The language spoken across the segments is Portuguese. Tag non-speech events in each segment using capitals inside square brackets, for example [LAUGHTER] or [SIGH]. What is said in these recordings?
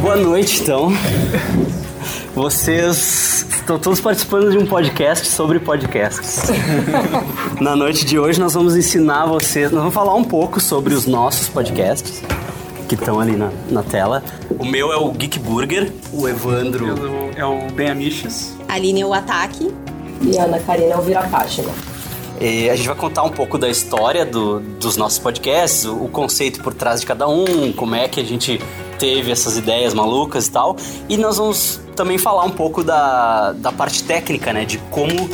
Boa noite, então. Vocês estão todos participando de um podcast sobre podcasts. [LAUGHS] Na noite de hoje nós vamos ensinar vocês, nós vamos falar um pouco sobre os nossos podcasts que estão ali na, na tela. O meu é o Geek Burger, o Evandro É o Ben Amiches. Aline é o ataque. E a Ana Karina é o Vira Página. E a gente vai contar um pouco da história do- dos nossos podcasts, o, o conceito por trás de cada um, como é que a gente teve essas ideias malucas e tal. E nós vamos também falar um pouco da, da parte técnica, né? De como,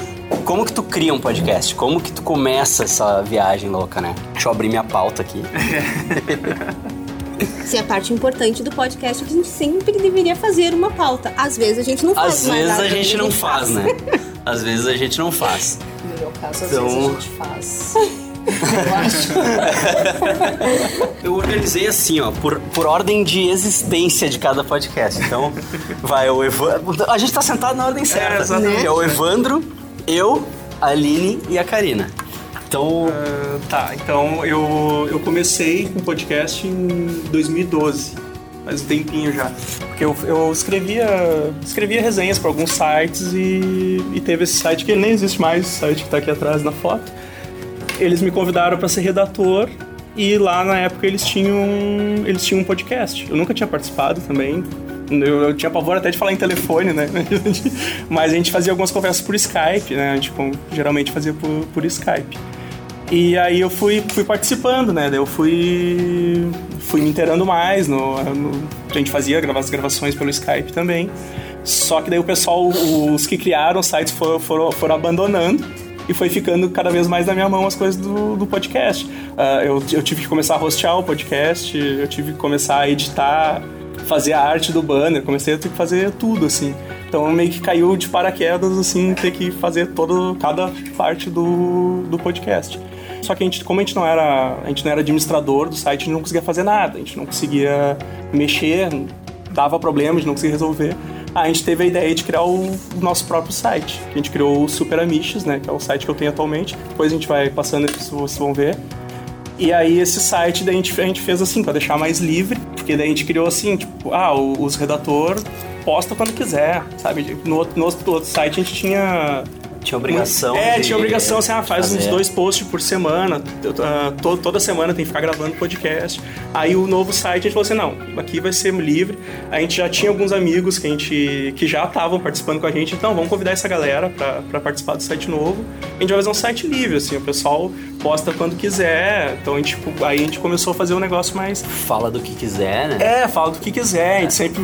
como que tu cria um podcast, como que tu começa essa viagem louca, né? Deixa eu abrir minha pauta aqui. [LAUGHS] Sim, a parte importante do podcast é que a gente sempre deveria fazer uma pauta. Às vezes a gente não faz, Às mas vezes a gente não faz, né? [LAUGHS] Às vezes a gente não faz. No meu caso, às Então- vezes a gente faz. [LAUGHS] Eu acho. Eu organizei assim, ó, por, por ordem de existência de cada podcast. Então, vai o Evandro. A gente tá sentado na ordem certa. exatamente. É o Evandro, eu, a Aline e a Karina. Então, Ah, tá, então eu, eu comecei com podcast em 2012. Faz um tempinho já. Porque eu, eu escrevia, escrevia resenhas para alguns sites e, e teve esse site que nem existe mais, esse site que tá aqui atrás na foto. Eles me convidaram para ser redator e lá na época eles tinham, eles tinham um podcast. Eu nunca tinha participado também. Eu, eu tinha pavor até de falar em telefone, né? [LAUGHS] Mas a gente fazia algumas conversas por Skype, né? A gente com- geralmente fazia por, por Skype. E aí eu fui, fui participando, né? Eu fui, fui me inteirando mais. No, no- a gente fazia as gravações pelo Skype também. Só que daí o pessoal, os que criaram os sites foram, foram, foram abandonando e foi ficando cada vez mais na minha mão as coisas do, do podcast. Ah, eu, eu tive que começar a hostear o podcast, eu tive que começar a editar, fazer a arte do banner, comecei a ter que fazer tudo, assim. Então meio que caiu de paraquedas, assim, ter que fazer todo, cada parte do, do podcast. Só que a gente, como a gente não era, a gente não era administrador do site, a gente não conseguia fazer nada, a gente não conseguia mexer, dava problema, a gente não conseguia resolver. A gente teve a ideia de criar o, nosso próprio site. A gente criou o Super Amiches, né, que é o site que eu tenho atualmente. Depois a gente vai passando, vocês vão ver. E aí esse site daí a gente, a gente fez assim, pra deixar mais livre, porque daí a gente criou assim, tipo, ah, os redator posta quando quiser, sabe? No, no outro site a gente tinha tinha obrigação. é, de tinha obrigação, assim, ah, faz uns fazer. dois posts por semana, to- toda semana tem que ficar gravando podcast. Aí o novo site a gente falou assim, não, aqui vai ser livre. A gente já tinha alguns amigos que a gente que já estavam participando com a gente, então vamos convidar essa galera pra participar do site novo. A gente vai fazer um site livre, assim, o pessoal posta quando quiser. Então a gente, tipo, aí a gente começou a fazer um negócio mais Fala do que quiser, né? é, fala do que quiser. A gente sempre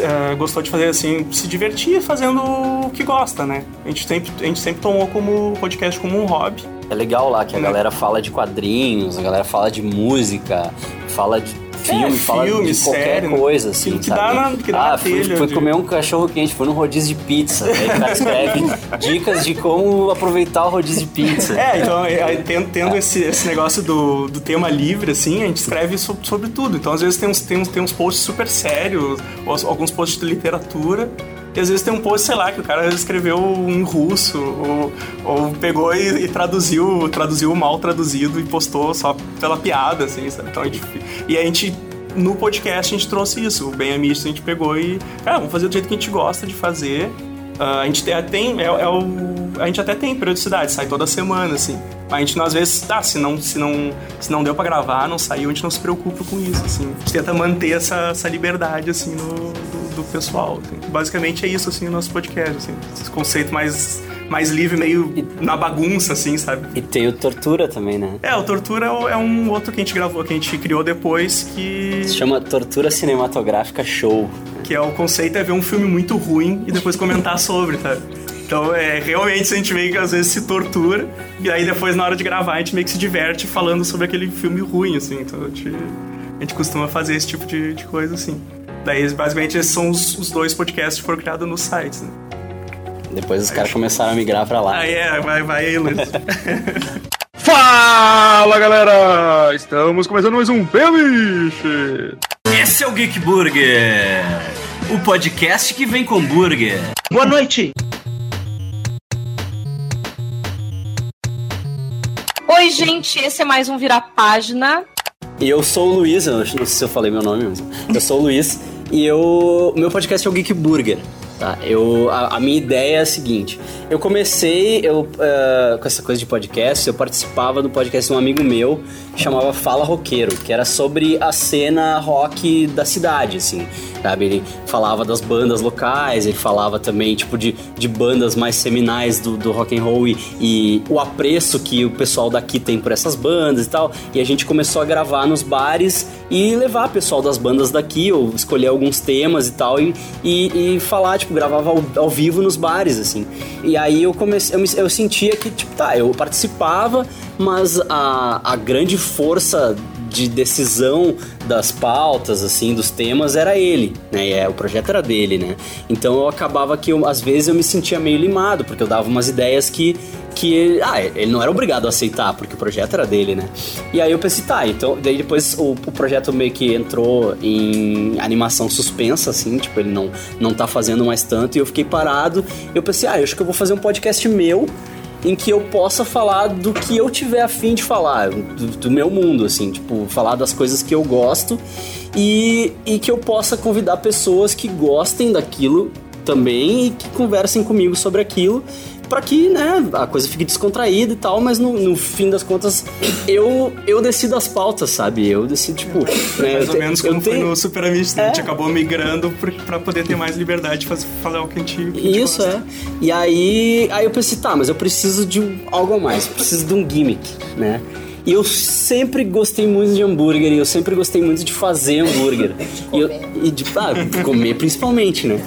eh, gostou de fazer assim, se divertir fazendo o que gosta, né? A gente sempre, a gente sempre tomou como podcast como um hobby. É legal lá que a Né? galera fala de quadrinhos, a galera fala de música, fala de filme, É, fala filme, de qualquer série, né? coisa, assim, Que- que sabe? dá na- que dá ah, fui, de- comer um cachorro quente, foi num rodízio de pizza. Aí o cara escreve [LAUGHS] dicas de como aproveitar o rodízio de pizza. É, então, é, aí, tendo, tendo esse, esse negócio do, do tema livre, assim, a gente escreve so- sobre tudo. Então, às vezes, tem uns, tem uns, tem uns posts super sérios, alguns posts de literatura. E às vezes tem um post, sei lá, que o cara escreveu em russo, ou, ou pegou e, e traduziu, traduziu mal traduzido e postou só pela piada, assim, sabe? Então, e a gente, no podcast, a gente trouxe isso. O Bem Amigo, a gente pegou e, cara, vamos fazer do jeito que a gente gosta de fazer. Ah, a gente tem- é, é o, a gente até tem periodicidade, sai toda semana, assim. A gente, às vezes, tá, se não, se não, se não deu pra gravar, não saiu, a gente não se preocupa com isso, assim. A gente tenta manter essa, essa liberdade, assim, no, do, do pessoal. assim. Basicamente é isso, assim, o nosso podcast, assim. Esse conceito mais, mais livre, meio na bagunça, assim, sabe? E tem o Tortura também, né? É, o Tortura é é um outro que a gente gravou, que a gente criou depois, que... Se chama Tortura Cinematográfica Show. Que é o conceito é ver um filme muito ruim e depois comentar sobre, tá? Então, é, realmente a gente meio que às vezes se tortura e aí depois na hora de gravar a gente meio que se diverte falando sobre aquele filme ruim, assim. Então, a gente, a gente costuma fazer esse tipo de, de coisa, assim. Daí, basicamente, esses são os, os dois podcasts que foram criados nos sites, né? Depois os caras começaram a migrar pra lá. Aí é, vai, vai aí, Luiz. [LAUGHS] Fala galera! Estamos começando mais um Beliche! Esse é o Geek Burger, o podcast que vem com burger. Boa noite! Oi, gente, esse é mais um Virar Página. E eu sou o Luiz, eu não sei se eu falei meu nome, mas eu sou o Luiz. E eu. Meu podcast é o Geek Burger. Tá, eu, a, a, minha ideia é a seguinte: eu comecei eu, uh, com essa coisa de podcast, eu participava do podcast de um amigo meu que chamava Fala Roqueiro, que era sobre a cena rock da cidade, assim, sabe? Ele falava das bandas locais, ele falava também, tipo, de, de bandas mais seminais do, do rock and roll e, e o apreço que o pessoal daqui tem por essas bandas e tal. E a gente começou a gravar nos bares e levar pessoal das bandas daqui, ou escolher alguns temas e tal, e, e, e falar, tipo, tipo, gravava ao, ao, vivo nos bares, assim. E aí eu comecei, eu, me, eu sentia que, tipo, tá, eu participava, mas a, a grande força de decisão das pautas, assim, dos temas era ele, né? É, o projeto era dele, né? Então eu acabava que eu, às vezes eu me sentia meio limado, porque eu dava umas ideias que que ele, ah, ele não era obrigado a aceitar, porque o projeto era dele, né? E aí eu pensei, tá, então, daí depois o, o projeto meio que entrou em animação suspensa, assim, tipo, ele não, não tá fazendo mais tanto, e eu fiquei parado, eu pensei, ah, eu acho que eu vou fazer um podcast meu, em que eu possa falar do que eu tiver afim de falar, do, do, meu mundo, assim, tipo, falar das coisas que eu gosto e, e que eu possa convidar pessoas que gostem daquilo também e que conversem comigo sobre aquilo para que, né, a coisa fique descontraída e tal, mas no, no, fim das contas eu eu decido as pautas, sabe? Eu decido, tipo. Né, mais ou te, menos como foi no Super Amigos, né? é. a gente acabou migrando para poder ter mais liberdade de fazer, falar o que a gente. Que a gente Isso, gosta. é. E aí, aí eu pensei, tá, mas eu preciso de algo a mais, preciso de um gimmick, né? E eu sempre gostei muito de hambúrguer e eu sempre gostei muito de fazer hambúrguer. [LAUGHS] De e, eu, e de ah, comer principalmente, né?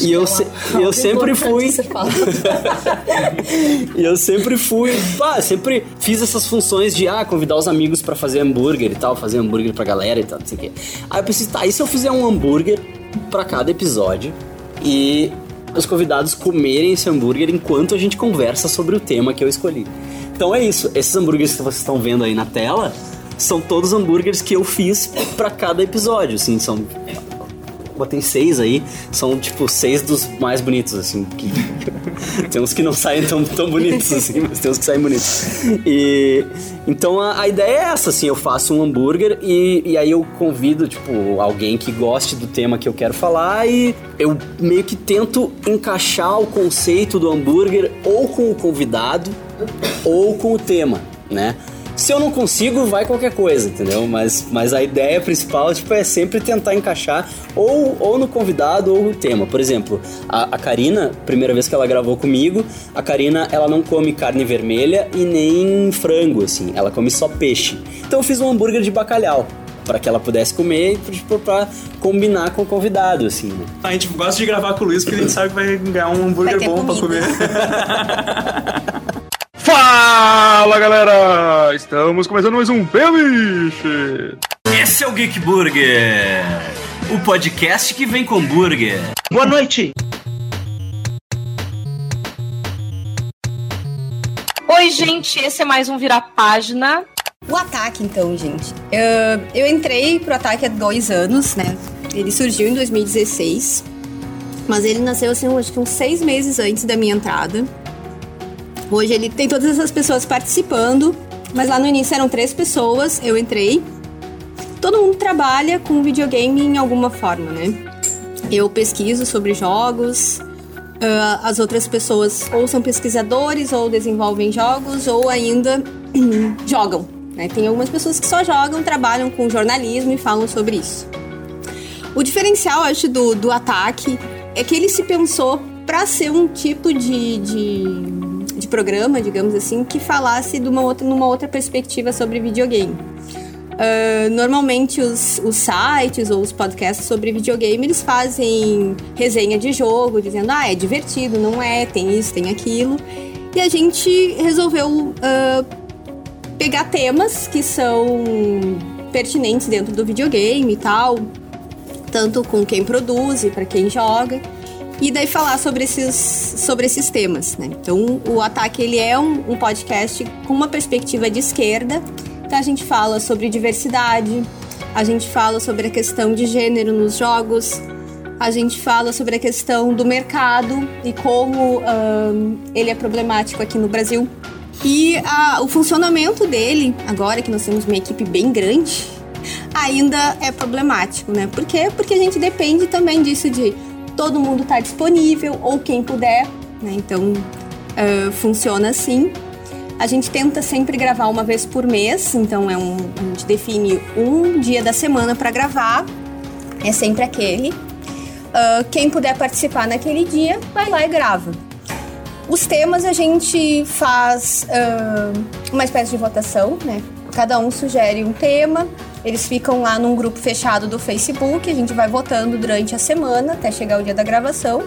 E eu, se, eu sempre fui. [LAUGHS] e eu sempre fui. Ah, sempre fiz essas funções de ah, convidar os amigos para fazer hambúrguer e tal, fazer hambúrguer pra galera e tal, não sei o quê. Aí eu pensei, tá, e se eu fizer um hambúrguer para cada episódio? E os convidados comerem esse hambúrguer enquanto a gente conversa sobre o tema que eu escolhi. Então é isso. Esses hambúrgueres que vocês estão vendo aí na tela são todos hambúrgueres que eu fiz para cada episódio, assim, são botei seis aí, são tipo seis dos mais bonitos, assim. Que... [LAUGHS] tem uns que não saem tão, tão bonitos, assim, mas tem uns que saem bonitos. E então a, a ideia é essa, assim, eu faço um hambúrguer e, e aí eu convido, tipo, alguém que goste do tema que eu quero falar e eu meio que tento encaixar o conceito do hambúrguer ou com o convidado ou com o tema, né? Se eu não consigo, vai qualquer coisa, entendeu? Mas, mas a ideia principal tipo, é sempre tentar encaixar ou, ou no convidado ou no tema. Por exemplo, a, a Karina, primeira vez que ela gravou comigo, a Karina ela não come carne vermelha e nem frango, assim, ela come só peixe. Então eu fiz um hambúrguer de bacalhau para que ela pudesse comer e tipo, para combinar com o convidado, assim. Né? A gente gosta de gravar com o Luiz porque a gente sabe que vai ganhar um hambúrguer bom para comer. [LAUGHS] Fala galera! Estamos começando mais um Beliche! Esse é o Geek Burger, o podcast que vem com burger. Boa noite! Oi, gente, esse é mais um Virar Página. O ataque, então, gente. Eu, eu entrei pro ataque há dois anos, né? Ele surgiu em 2016, mas ele nasceu, assim, acho que uns seis meses antes da minha entrada. Hoje ele tem todas essas pessoas participando, mas lá no início eram três pessoas, eu entrei. Todo mundo trabalha com videogame em alguma forma, né? Eu pesquiso sobre jogos, uh, as outras pessoas ou são pesquisadores ou desenvolvem jogos ou ainda [CLEARS THROAT] jogam. Né? Tem algumas pessoas que só jogam, trabalham com jornalismo e falam sobre isso. O diferencial, acho, do, do ataque é que ele se pensou para ser um tipo de, de de programa, digamos assim, que falasse de uma outra, numa outra perspectiva sobre videogame. Uh, normalmente os, os, sites ou os podcasts sobre videogame eles fazem resenha de jogo, dizendo ah, é divertido, não é, tem isso, tem aquilo. E a gente resolveu uh, pegar temas que são pertinentes dentro do videogame e tal, tanto com quem produz e para quem joga e daí falar sobre esses, sobre esses temas, né? Então, o Ataque, ele é um, um podcast com uma perspectiva de esquerda, então a gente fala sobre diversidade, a gente fala sobre a questão de gênero nos jogos, A gente fala sobre a questão do mercado e como ahn, ele é problemático aqui no Brasil. E a- o funcionamento dele, agora que nós temos uma equipe bem grande, ainda é problemático, né? Por quê? Porque a gente depende também disso de todo mundo estar disponível ou quem puder, né? Então, ah, funciona assim. A gente tenta sempre gravar uma vez por mês, então é um, a gente define um dia da semana para gravar, é sempre aquele. Ah, quem puder participar naquele dia, vai lá e grava. Os temas a gente faz ah, uma espécie de votação, né? Cada um sugere um tema, eles ficam lá num grupo fechado do Facebook, a gente vai votando durante a semana até chegar o dia da gravação.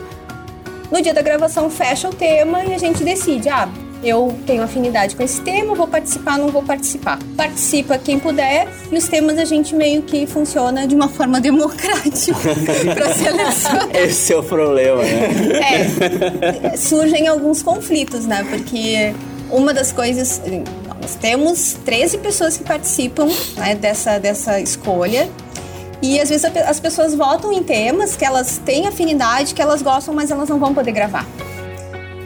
No dia da gravação fecha o tema e a gente decide, ah, eu tenho afinidade com esse tema, vou participar, não vou participar. Participa quem puder e os temas a gente meio que funciona de uma forma [LAUGHS] democrática para selecionar. [LAUGHS] Esse é o problema, né? É, surgem alguns conflitos, né? Porque uma das coisas. Nós temos 13 pessoas que participam né, dessa, dessa escolha. E às vezes as pessoas votam em temas que elas têm afinidade, que elas gostam, mas elas não vão poder gravar.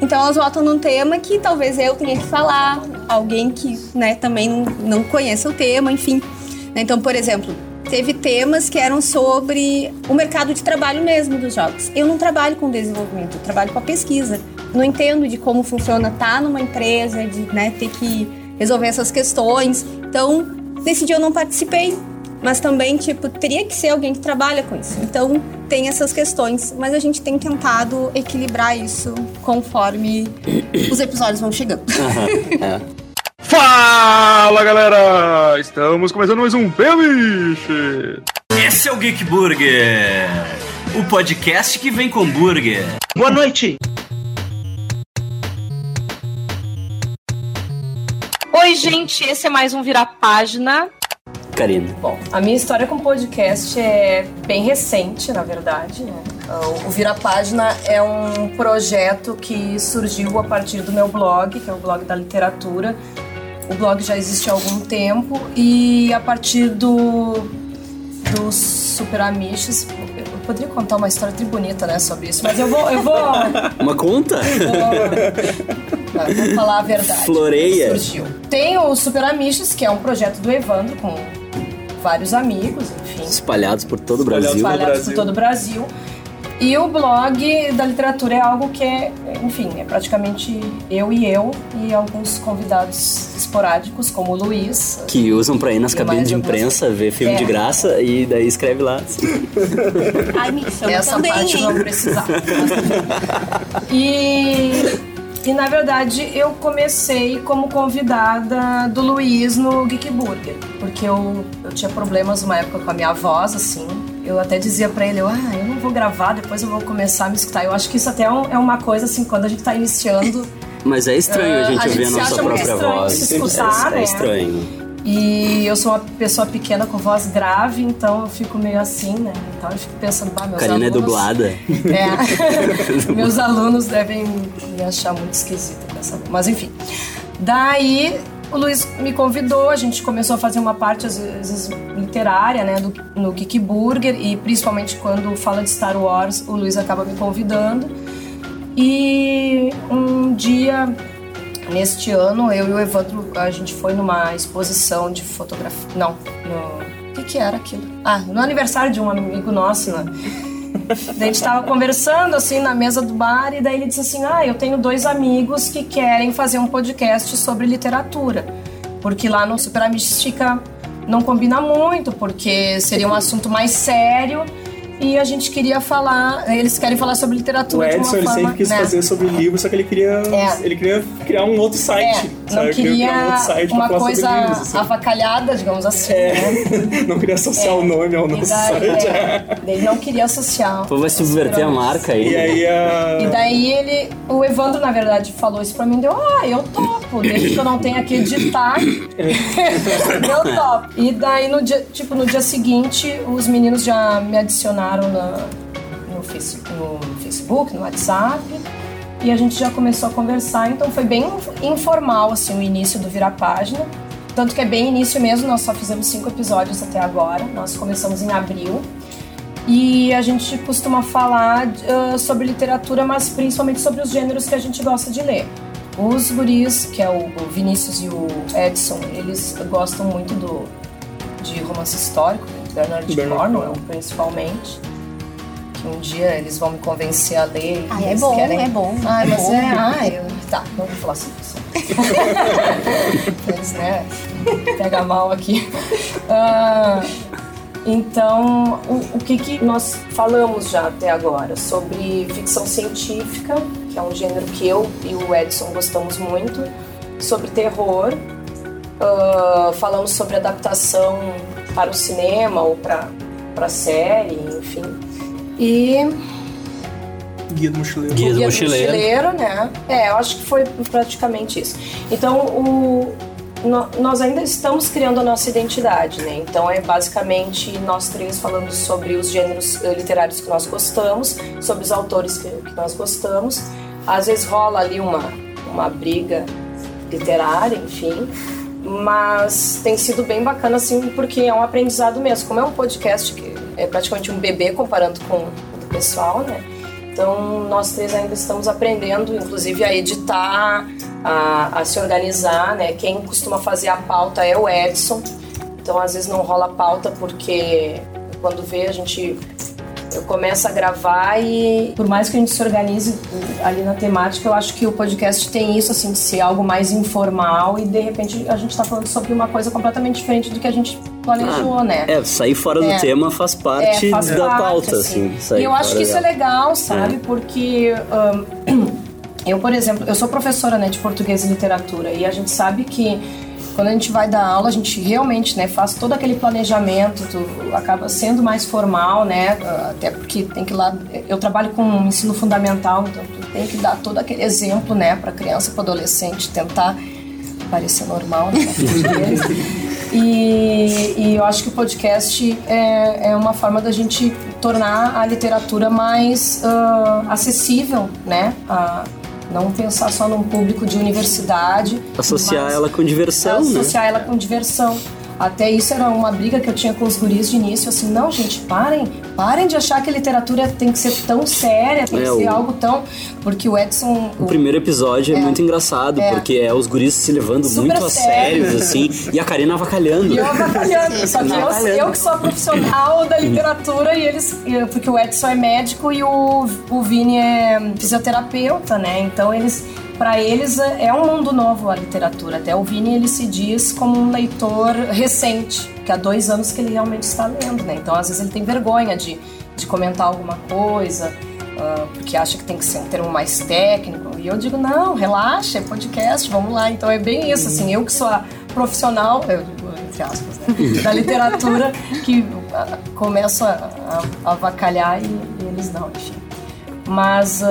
Então elas votam num tema que talvez eu tenha que falar, alguém que né, também não, não conheça o tema, enfim. Então, por exemplo, teve temas que eram sobre o mercado de trabalho mesmo dos jogos. Eu não trabalho com desenvolvimento, eu trabalho com a pesquisa. Não entendo de como funciona estar numa empresa, de né, ter que resolver essas questões. Então, nesse dia eu não participei. Mas também, tipo, teria que ser alguém que trabalha com isso. Então, tem essas questões. Mas a gente tem tentado equilibrar isso conforme [COUGHS] os episódios vão chegando. [LAUGHS] É. Fala galera! Estamos começando mais um Pemiche! Esse é o Geek Burger, o podcast que vem com burger. Boa noite! Oi, gente, esse é mais um Virar Página. Karina. Bom, a minha história com podcast é bem recente, na verdade. né? O- Vira Página é um projeto que surgiu a partir do meu blog, que é o blog da literatura. O blog já existe há algum tempo e a partir do dos Super Amiches, eu poderia contar uma história tri bonita, né, sobre isso, mas eu vou, eu vou, Uma conta? [LAUGHS] vou, vou falar a verdade. Floreia. Surgiu. Tem o Super Amiches, que é um projeto do Evandro com vários amigos, enfim Espalhados por todo o Brasil. espalhados Brasil. por todo o Brasil. E o blog da literatura é algo que é, enfim, é praticamente eu e eu e alguns convidados esporádicos, como o Luiz. Que usam pra ir nas cabines de algumas- imprensa, ver filme É. de graça e daí escreve lá. Ai, me chama Essa também, parte hein? não precisava. [LAUGHS] e, e na verdade eu comecei como convidada do Luiz no Geek Burger, porque eu, eu tinha problemas uma época com a minha voz, assim. Eu até dizia pra ele, eu, ah, eu não vou gravar, depois eu vou começar a me escutar. Eu acho que isso até é, é uma coisa assim, quando a gente tá iniciando. [LAUGHS] Mas é estranho a gente a ouvir gente a nossa própria estranho voz. se escutar, é, né? é estranho. E eu sou uma pessoa pequena com voz grave, então eu fico meio assim, né? Então eu fico pensando, bah, meus Karina é alunos... dublada. [LAUGHS] É. [LAUGHS] Meus alunos devem me achar muito esquisita com essa. Mas enfim. Daí o Luiz me convidou, a gente começou a fazer uma parte, às vezes, literária, né, do, no Geek Burger, e principalmente quando fala de Star Wars, o Luiz acaba me convidando. E um dia, neste ano, eu e o Evandro, a gente foi numa exposição de fotografia. Não, no. O que, que era aquilo? Ah, no aniversário de um amigo nosso, né? Daí a gente tava conversando assim na mesa do bar e daí ele disse assim: "Ah, eu tenho dois amigos que querem fazer um podcast sobre literatura". Porque lá no Super Amish fica não combina muito, porque seria um assunto mais sério e a gente queria falar, eles querem falar sobre O literatura de Edson uma ele forma, sempre quis né? fazer sobre livro, só que ele queria, É. ele queria criar um outro site. É? Não Ele queria um uma coisa livros. assim. avacalhada, digamos assim, né? É. [LAUGHS] Não queria associar o nome ao nosso daí, site. é, ele não queria associar. Pô, vai subverter a marca aí. E aí a. E daí ele, o Evandro, na verdade, falou isso pra mim, deu, ah, eu topo, desde que eu não tenha que editar, [LAUGHS] eu topo. E daí, no dia, tipo, no dia seguinte, os meninos já me adicionaram na, no, face, no Facebook, no WhatsApp, e a gente já começou a conversar, então foi bem informal, assim, o início do Virar Página. Tanto que é bem início mesmo, nós só fizemos cinco episódios até agora, nós começamos em abril. E a gente costuma falar uh, sobre literatura, mas principalmente sobre os gêneros que a gente gosta de ler. Os guris, que é o, Vinícius e o Edson, eles gostam muito do, de romance histórico, Bernard Bernard Cornwell, principalmente. Que um dia eles vão me convencer a ler. Ai, é bom, querem... é bom. Ai, é mas é. Ai, tá, não vou falar sobre isso. Eles, né? Pega mal aqui. Ah, então, o, o que, que nós falamos já até agora? Sobre ficção científica, que é um gênero que eu e o Edson gostamos muito, sobre terror, ah, falamos sobre adaptação para o cinema ou para para série, enfim. E Guia do mochileiro. Guia do Guia Mochileiro. né? É, eu acho que foi praticamente isso. Então, o, nós ainda estamos criando a nossa identidade, né? Então, é basicamente nós três falando sobre os gêneros eh, literários que nós gostamos, sobre os autores que, que nós gostamos. Às vezes rola ali uma, uma briga literária, enfim. Mas tem sido bem bacana, assim, porque é um aprendizado mesmo. Como é um podcast que é praticamente um bebê comparando com o pessoal, né? Então, nós três ainda estamos aprendendo, inclusive, a editar, a, a se organizar, né? Quem costuma fazer a pauta é o Edson. Então, às vezes não rola pauta porque quando vê a gente eu começo a gravar e por mais que a gente se organize ali na temática, eu acho que o podcast tem isso assim de ser algo mais informal e de repente a gente está falando sobre uma coisa completamente diferente do que a gente planejou, né? É, sair fora É. do tema faz parte É, faz da parte, pauta, assim. sair E eu acho que isso é legal, sabe? Porque ahn, [CLEARS THROAT] eu, por exemplo, eu sou professora né, de português e literatura e a gente sabe que quando a gente vai dar aula, a gente realmente né, faz todo aquele planejamento, acaba sendo mais formal, né? Até porque tem que ir lá. Eu trabalho com ensino fundamental, então tu tem que dar todo aquele exemplo, né, para criança, para adolescente, tentar parecer normal, né? [LAUGHS] E, e eu acho que o podcast é, é uma forma da gente tornar a literatura mais ah, acessível, né? A não pensar só num público de universidade. Associar ela com diversão, né? associar ela com diversão. Até isso era uma briga que eu tinha com os guris de início, assim, não, gente, parem, parem de achar que a literatura tem que ser tão séria, tem É, que ser o- algo tão... Porque o Edson... O primeiro episódio é, muito engraçado, É. porque é os guris se levando Super muito a sério. sérios, assim, e a Karina avacalhando. E eu avacalhando. [LAUGHS] Só que eu, eu que sou a profissional da literatura e eles. Porque o Edson é médico e o, o Vini é fisioterapeuta, né? Então eles. Para eles é é um mundo novo a literatura. Até o Vini ele se diz como um leitor recente, que há dois anos que ele realmente está lendo, né? Então às vezes ele tem vergonha de, de comentar alguma coisa, ah, porque acha que tem que ser um termo mais técnico. E eu digo, não, relaxa, é podcast, vamos lá. Então é bem isso, assim, eu que sou a profissional, eu digo, entre aspas, né, [LAUGHS] da literatura, que ah, começo a, a, a avacalhar e, e eles não, enfim. Mas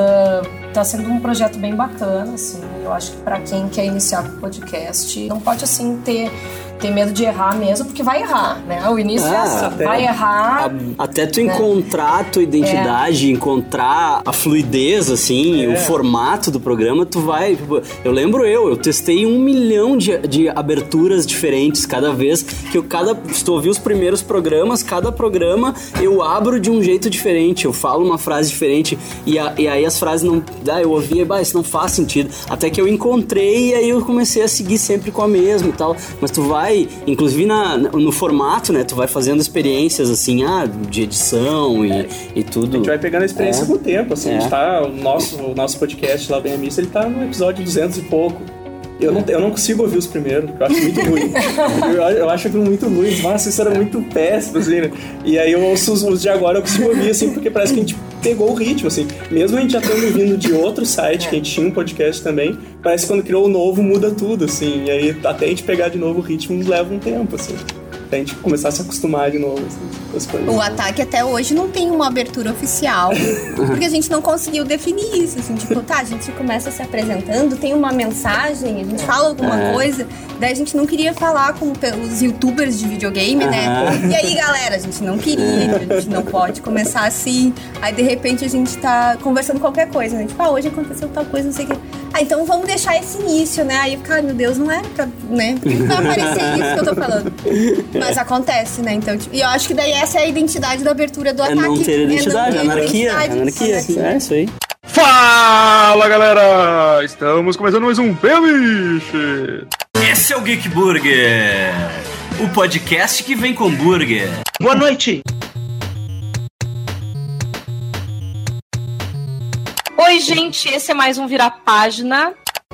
está sendo um projeto bem bacana, assim. Eu acho que para quem quer iniciar com podcast, não pode assim ter ter medo de errar mesmo, porque vai errar, né? O início é Ah, assim, até- vai errar. A- Até tu encontrar a tua identidade, encontrar a fluidez, assim, É. o formato do programa, tu vai. tipo, Eu lembro eu, eu testei um milhão de, de aberturas diferentes cada vez que eu cada. Se tu ouvir os primeiros programas, cada programa eu abro de um jeito diferente, eu falo uma frase diferente e, a- e aí as frases não. Ah, eu ouvia, bah, isso não faz sentido. Até que eu encontrei e aí eu comecei a seguir sempre com a mesma e tal. Mas tu vai, inclusive na, no formato, né? Tu vai fazendo experiências assim, ah, de edição e, e tudo. A gente vai pegando a experiência É. com o tempo, assim. A É. gente tá, o nosso, o nosso podcast lá, Bem Amista, ele tá no episódio 200 e pouco. Eu não, eu não consigo ouvir os primeiros, eu acho muito ruim. [LAUGHS] eu, eu acho aquilo muito ruim. Nossa, isso era muito péssimo, assim, né? E aí eu ouço os, os de agora, eu consigo ouvir, assim, porque parece que a gente pegou o ritmo, assim. Mesmo a gente já tendo vindo de outro site, que a gente tinha um podcast também, parece que quando criou o novo muda tudo, assim. E aí até a gente pegar de novo o ritmo leva um tempo, assim. A gente começar a se acostumar de novo, assim, com as coisas. O ataque até hoje não tem uma abertura oficial, [LAUGHS] porque a gente não conseguiu definir isso. Assim, tipo, tá, a gente começa se apresentando, tem uma mensagem, a gente fala alguma É. coisa, daí a gente não queria falar com os youtubers de videogame, né? E aí, galera, a gente não queria, a gente não pode começar assim. Aí, de repente, a gente tá conversando qualquer coisa, né? Tipo, ah, hoje aconteceu tal coisa, não sei o quê. ah, então vamos deixar esse início, né? Aí, cara, meu Deus, não era pra, né? Por que vai aparecer isso que eu tô falando? [LAUGHS] Mas acontece, né? Então, tipo, e eu acho que daí essa é a identidade da abertura do É ataque. não ter identidade, é não ter anarquia. identidade. Anarquia, é isso aí. Fala galera! Estamos começando mais um Pemiche! Esse é o Geek Burger, o podcast que vem com burger. Boa noite! Oi, gente, esse é mais um Virar Página.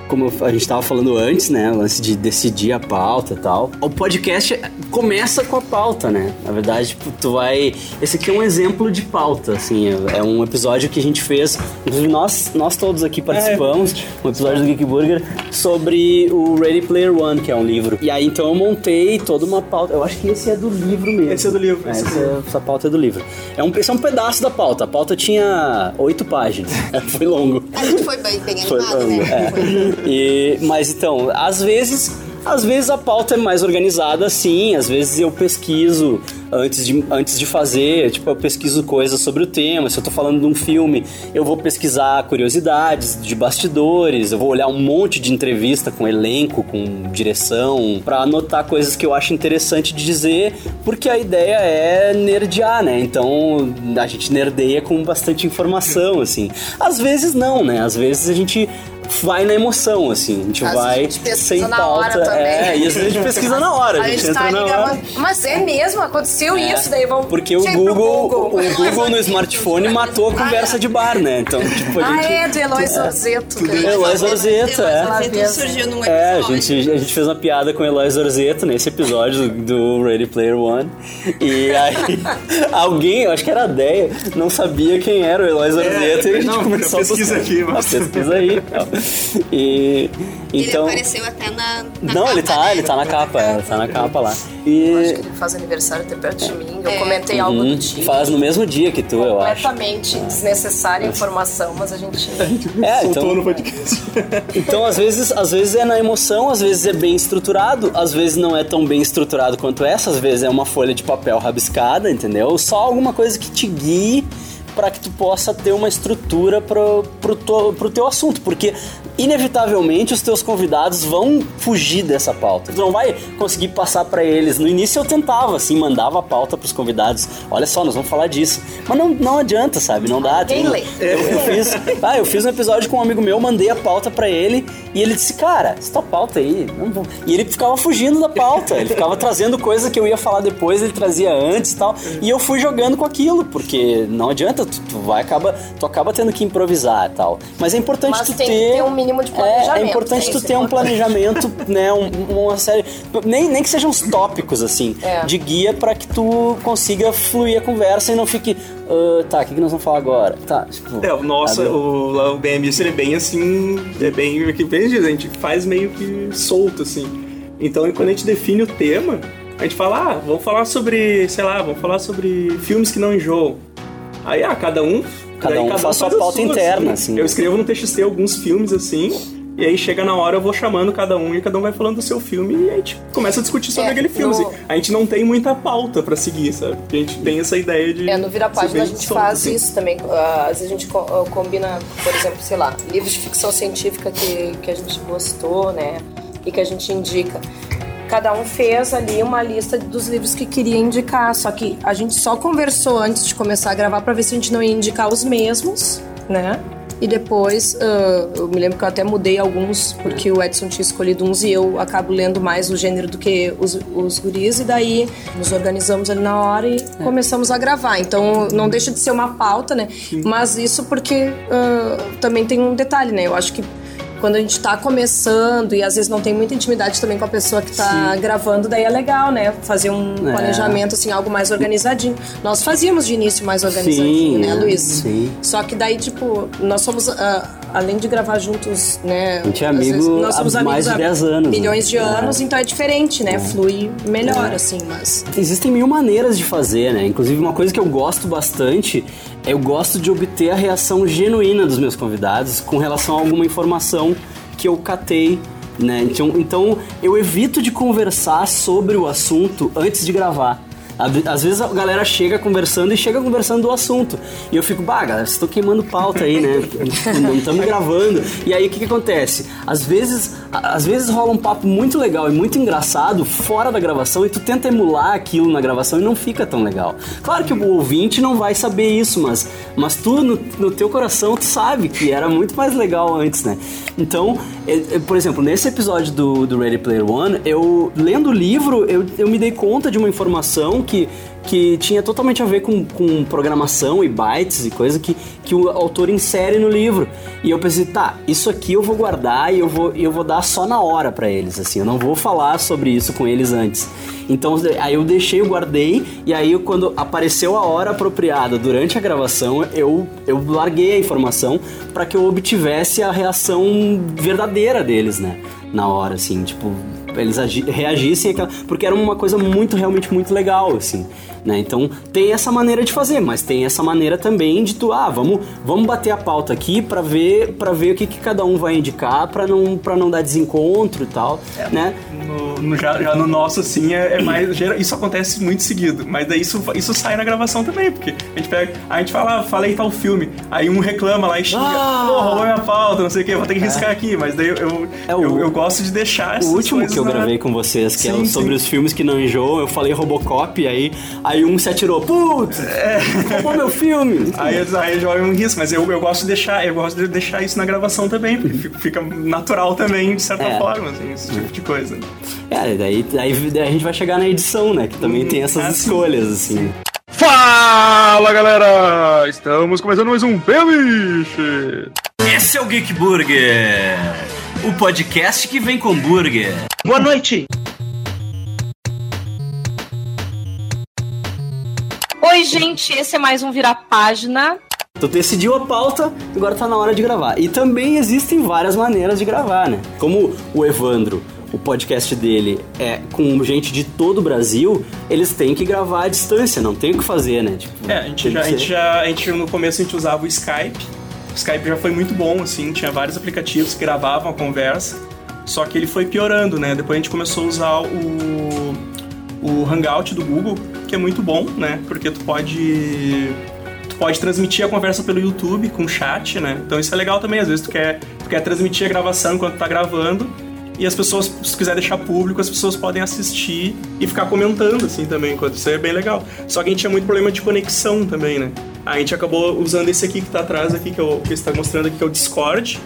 Como a gente estava falando antes, né? O lance de decidir a pauta e tal. O podcast começa com a pauta, né? Na verdade, tipo, tu vai. Esse aqui é um exemplo de pauta, assim. É um episódio que a gente fez. Inclusive, nós, nós todos aqui participamos. Um episódio do Geek Burger sobre o Ready Player One, que é um livro. E aí, então, eu montei toda uma pauta. Eu acho que esse é do livro mesmo. Esse é do livro, É, esse é esse do é- essa pauta é do livro. É um, esse é um pedaço da pauta. A pauta tinha oito páginas. [LAUGHS] Foi longo. A gente foi bem, bem Foi animado, longo, né? é. Foi. E, mas então, às vezes, às vezes a pauta é mais organizada assim, às vezes eu pesquiso antes de, antes de fazer, tipo, eu pesquiso coisas sobre o tema. Se eu tô falando de um filme, eu vou pesquisar curiosidades de bastidores, eu vou olhar um monte de entrevista com elenco, com direção, pra anotar coisas que eu acho interessante de dizer, porque a ideia é nerdear, né? Então a gente nerdeia com bastante informação, assim. Às vezes não, né? Às vezes a gente vai na emoção, assim. A gente Às vai a gente pesquisa sem na pauta. hora também. É, e às vezes a gente pesquisa na hora. A A gente, gente entra tá ali na hora. Mas é mesmo? Aconteceu É, isso, daí vamos. Porque o pro Google, o Google [LAUGHS] no smartphone matou a conversa de bar, né? Então, tipo, a Ah, gente. é, do Eloy Zorzeto. Eloy Zorzeto, é. Zorzeto surgiu num É, a gente, a gente fez uma piada com o Eloy Zorzeto nesse episódio do, do Ready Player One. E aí, [LAUGHS] alguém, eu acho que era a Deia, não sabia quem era o Eloy Zorzeto. e a gente não, começou pesquisa a buscar. aqui, Ah, mas- Pesquisa aí. tal. E, então... Ele apareceu até na, na Não, capa, ele tá, né? ele tá na capa, é, ele tá na capa lá. Acho E que ele faz aniversário até perto de mim. Eu É. comentei algo Hum, do tipo. faz no mesmo dia que tu, eu acho. Completamente desnecessária a informação, mas a gente. É, [LAUGHS] Soltou então, no podcast. [LAUGHS] então às vezes, às vezes é na emoção, às vezes é bem estruturado, às vezes não é tão bem estruturado quanto essa, às vezes é uma folha de papel rabiscada, entendeu? Só alguma coisa que te guie para que tu possa ter uma estrutura pro, pro, to, pro teu assunto, porque inevitavelmente os teus convidados vão fugir dessa pauta. Tu não vai conseguir passar para eles. No início eu tentava, assim, mandava a pauta pros convidados. Olha só, nós vamos falar disso. Mas não, não adianta, sabe? Não dá. Tu- lê. eu, eu fiz, ah, eu fiz um episódio com um amigo meu, mandei a pauta pra ele e ele disse, cara, essa tua pauta aí, não vou. E ele ficava fugindo da pauta, ele ficava trazendo coisa que eu ia falar depois, ele trazia antes e tal. E eu fui jogando com aquilo, porque não adianta, tu, tu vai acaba, tu acaba tendo que improvisar e tal. Mas é importante Mas tu tem que ter ter um mínimo de É, planejamento, é importante né? tu é ter um importante. planejamento, [LAUGHS] né, um- uma série, nem, nem que sejam uns tópicos assim, É. de guia pra que tu consiga fluir a conversa e não fique, "Ah, tá, o que, que nós vamos falar agora? Tá, tipo, É, o nosso, o, lá o ele é bem assim, é bem, que bem diz, a gente faz meio que solto, assim. Então, quando a gente define o tema, a gente fala, ah, vamos falar sobre, sei lá, vamos falar sobre filmes que não enjoam. Aí, ah, cada um... Cada daí um faz sua pauta interna, assim. Eu escrevo no TXT alguns filmes, assim, e aí chega na hora eu vou chamando cada um e cada um vai falando do seu filme e a gente começa a discutir sobre É, aquele filme. no- assim. A gente não tem muita pauta pra seguir, sabe? Porque a gente tem essa ideia de... É, no Vira Página a gente solto, faz assim. isso também. Ah, Às vezes a gente ah, combina, por exemplo, sei lá, livros de ficção científica que, que a gente gostou, né? E que a gente indica. Cada um fez ali uma lista dos livros que queria indicar, só que a gente só conversou antes de começar a gravar pra ver se a gente não ia indicar os mesmos, né? E depois, ah, eu me lembro que eu até mudei alguns, porque o Edson tinha escolhido uns e eu acabo lendo mais o gênero do que os, os guris, e daí nos organizamos ali na hora e começamos a gravar. Então não deixa de ser uma pauta, né? Mas isso porque ah, também tem um detalhe, né? Eu acho que quando a gente tá começando e às vezes não tem muita intimidade também com a pessoa que tá gravando, daí é legal, né? Fazer um É. planejamento, assim, algo mais organizadinho. Nós fazíamos de início mais organizadinho, Sim, né, é, Luiz? sim. Só que daí, tipo, nós somos, ah, além de gravar juntos, né? A gente é amigo vezes nós há somos mais amigos de há 10 anos, né? Milhões de É. anos, então é diferente, né? Flui melhor, assim, mas... Existem mil maneiras de fazer, né? Inclusive, uma coisa que eu gosto bastante é eu gosto de obter a reação genuína dos meus convidados com relação a alguma informação que eu catei, né? Então, então eu evito de conversar sobre o assunto antes de gravar. Às vezes a galera chega conversando e chega conversando do assunto. E eu fico, bah, galera, vocês estão queimando pauta aí, né? [LAUGHS] Não estamos gravando. E aí o que, que acontece? Às vezes, às vezes rola um papo muito legal e muito engraçado fora da gravação e tu tenta emular aquilo na gravação e não fica tão legal. Claro que o ouvinte não vai saber isso, mas, mas tu, no, no teu coração, tu sabe que era muito mais legal antes, né? Então, é- é, por exemplo, nesse episódio do, do Ready Player One, eu, lendo o livro, eu, eu me dei conta de uma informação que, que tinha totalmente a ver com, com programação e bytes e coisa que, que o autor insere no livro. E eu pensei, tá, isso aqui eu vou guardar e eu vou, eu vou dar só na hora pra eles, assim, eu não vou falar sobre isso com eles antes. Então, aí eu deixei, eu guardei, e aí quando apareceu a hora apropriada durante a gravação, eu, eu larguei a informação para que eu obtivesse a reação verdadeira deles, né? Na hora, assim, tipo, eles agi- reagissem àquela, porque era uma coisa muito realmente muito legal assim né então tem essa maneira de fazer mas tem essa maneira também de tu ah vamos vamos bater a pauta aqui pra ver para ver o que, que cada um vai indicar pra não para não dar desencontro e tal né No, no- já, já no nosso, assim, é, é mais. Isso acontece muito seguido. Mas daí isso, isso sai na gravação também, porque a gente pega. A gente fala, ah, falei tal filme. Aí um reclama lá e xinga, Ah! pô, roubou minha pauta, não sei o que, vou ter que riscar aqui. Mas daí eu, eu, É o- eu, eu gosto de deixar essas o último que eu na- gravei com vocês, que é Sim, o sobre sim. os filmes que não enjoam, eu falei Robocop, aí, aí um se atirou, putz, roubou meu filme. Aí, eles- aí joga um risco, mas eu, eu gosto de deixar, eu gosto de deixar isso na gravação também, porque fica, natural também, de certa É. forma, assim, esse tipo de coisa. É, daí, daí, daí a gente vai chegar na edição, né? Que também tem essas ah, sim. escolhas, assim. Fala galera! Estamos começando mais um Pemiche! Esse é o Geek Burger, o podcast que vem com burger. Boa noite! Oi, gente, esse é mais um Virar Página. Tu decidiu a pauta, agora tá na hora de gravar. E também existem várias maneiras de gravar, né? Como o Evandro, o podcast dele é com gente de todo o Brasil, eles têm que gravar à distância, não tem o que fazer, né? Tipo, É, a gente, já, a gente já, a gente no começo a gente usava o Skype. O Skype já foi muito bom, assim, tinha vários aplicativos que gravavam a conversa. Só que ele foi piorando, né? Depois a gente começou a usar o, o Hangout do Google, que é muito bom, né? Porque tu pode tu pode transmitir a conversa pelo YouTube com chat, né? Então isso é legal também, às vezes tu quer, tu quer transmitir a gravação enquanto tá gravando e as pessoas, se quiser deixar público, as pessoas podem assistir e ficar comentando assim também, enquanto isso é bem legal. Só que a gente tinha muito problema de conexão também, né? A gente acabou usando esse aqui que tá atrás aqui, que, é o, que você tá mostrando aqui, que é o Discord,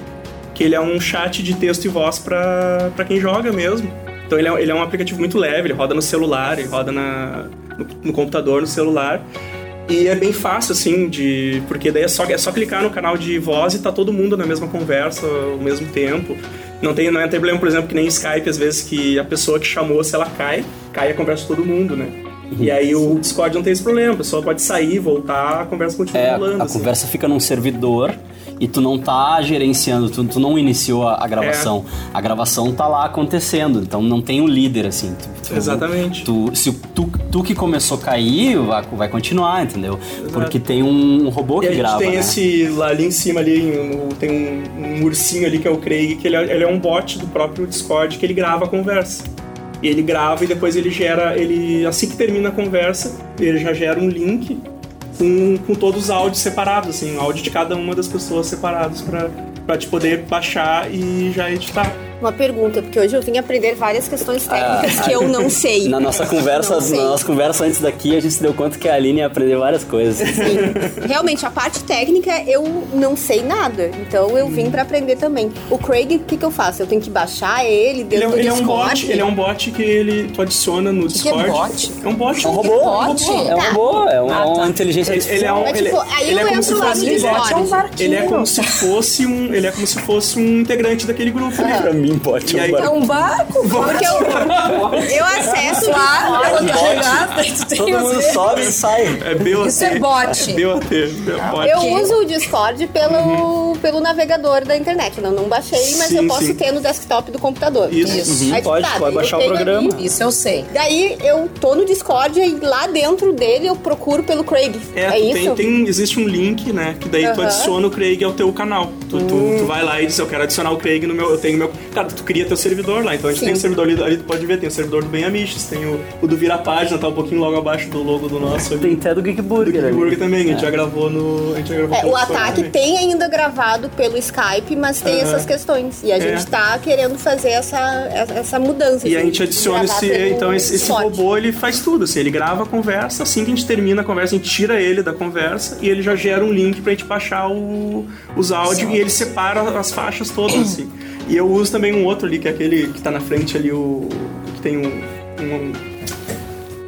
que ele é um chat de texto e voz pra quem joga mesmo. Então ele é, ele é um aplicativo muito leve, ele roda no celular, ele roda na, no, no computador, no celular. E é bem fácil, assim, de. Porque daí é só, é só clicar no canal de voz e tá todo mundo na mesma conversa ao mesmo tempo. Não tem, não é tem problema, por exemplo, que nem Skype, às vezes, que a pessoa que chamou, se ela cai, cai a conversa de todo mundo, né? E aí o Discord não tem esse problema, a pessoa pode sair, voltar, a conversa continua É, rolando. a assim. conversa fica num servidor e tu não tá gerenciando, tu, tu não iniciou a, a gravação. É. A gravação tá lá acontecendo, então não tem um líder, assim. Tu- tu- Exatamente. Tu, se tu, tu que começou a cair, vai, vai continuar, entendeu? Porque tem um robô E que gente grava, tem né? esse lá ali em cima ali, tem um, um ursinho ali que é o Craig, que ele é, ele é um bot do próprio Discord que ele grava a conversa. E ele grava e depois ele gera, ele assim que termina a conversa, ele já gera um link com, com todos os áudios separados, assim, o áudio de cada uma das pessoas separados pra te poder baixar e já editar. Uma pergunta, porque hoje eu vim aprender várias questões técnicas que eu não [LAUGHS] sei. Na nossa conversa, na nossa conversa antes daqui, a gente se deu conta que a Aline ia aprender várias coisas. Sim. Realmente, a parte técnica eu não sei nada. Então eu vim pra aprender também. O Craig, o que, que eu faço? Eu tenho que baixar ele Ele dentro é, do ele é um Discord? bot, ele é um bot que ele tu adiciona no que é Discord. bot? É um bot. É um robô, é um robô, é uma, Ah, tá. uma inteligência Ele, ele é um, É tipo, ele, aí ele eu é como entro se lá no fosse Discord. É um barquinho. Ele é como se fosse um, ele é como se fosse um integrante daquele grupo ali. Pra mim, pode. E aí- É um barco? Porque eu, eu acesso quando tu tem Todo mundo sobe e sai. É BOT. Isso é bot. É BOT. É. Eu uso o Discord pelo, pelo navegador da internet. Não, não baixei, mas Sim, eu posso sim. ter no desktop do computador. Isso. Uhum, Aí, pode, tá, pode baixar o programa. ali. Isso eu sei. Daí eu tô no Discord e lá dentro dele eu procuro pelo Craig. É, É, tu isso? Tem, tem- existe um link, né? Que daí tu Aham. adiciona o Craig ao teu canal. Tu, tu, tu vai lá e diz, eu quero adicionar o Craig no meu. Eu tenho meu. Cara, tu cria teu servidor lá. Então a gente Sim. tem um servidor ali, ali tu pode ver, tem o servidor do Ben Amiches, tem o, o do Vira Página, tá um pouquinho logo abaixo do logo do nosso. ali. Tem até do Geek do Burger. ali. Burger também, a gente já gravou no. A gente já gravou É, o ataque também. tem ainda gravado pelo Skype, mas tem Aham. essas questões. E a gente É. tá querendo fazer essa, essa mudança. E a assim, gente adiciona esse. Então, esse, esse robô ele faz tudo. Assim, ele grava a conversa, assim que a gente termina a conversa, a gente tira ele da conversa e ele já gera um link pra gente baixar o, os áudios e ele separa as faixas todas, assim. E eu uso também um outro ali, que é aquele que tá na frente ali, o. que tem um. um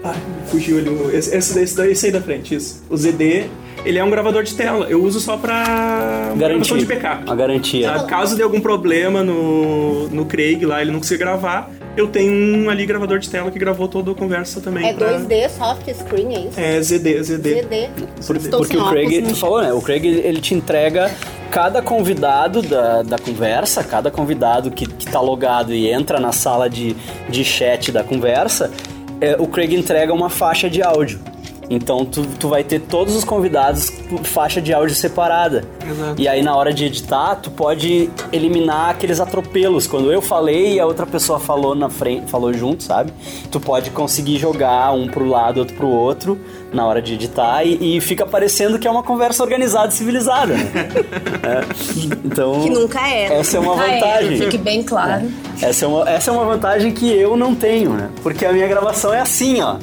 Ai, fugiu ali. o- Esse, esse, daí- esse, esse aí da frente, isso. O ZD, ele é um gravador de tela. Eu uso só pra. gravação de backup. A garantia. Caso dê algum problema no, no Craig lá, ele não conseguir gravar, eu tenho um ali gravador de tela que gravou toda a conversa também. É pra- 2D, soft screen, é isso? É ZD, ZD. ZD. Por- porque o Craig, tu falou, né? O Craig ele te entrega cada convidado da, da conversa, cada convidado que, que tá logado e entra na sala de, de chat da conversa, é, o Craig entrega uma faixa de áudio. Então tu, tu vai ter todos os convidados com faixa de áudio separada. Exato. E aí na hora de editar, tu pode eliminar aqueles atropelos. Quando eu falei e a outra pessoa falou na frente, falou junto, sabe? Tu pode conseguir jogar um pro lado, outro pro outro na hora de editar e, e fica parecendo que é uma conversa organizada e civilizada. Né? [LAUGHS] É. Então Que nunca é. Essa é uma é, vantagem. fique bem claro. Essa é, uma, essa é uma vantagem que eu não tenho, né? Porque a minha gravação é assim, ó.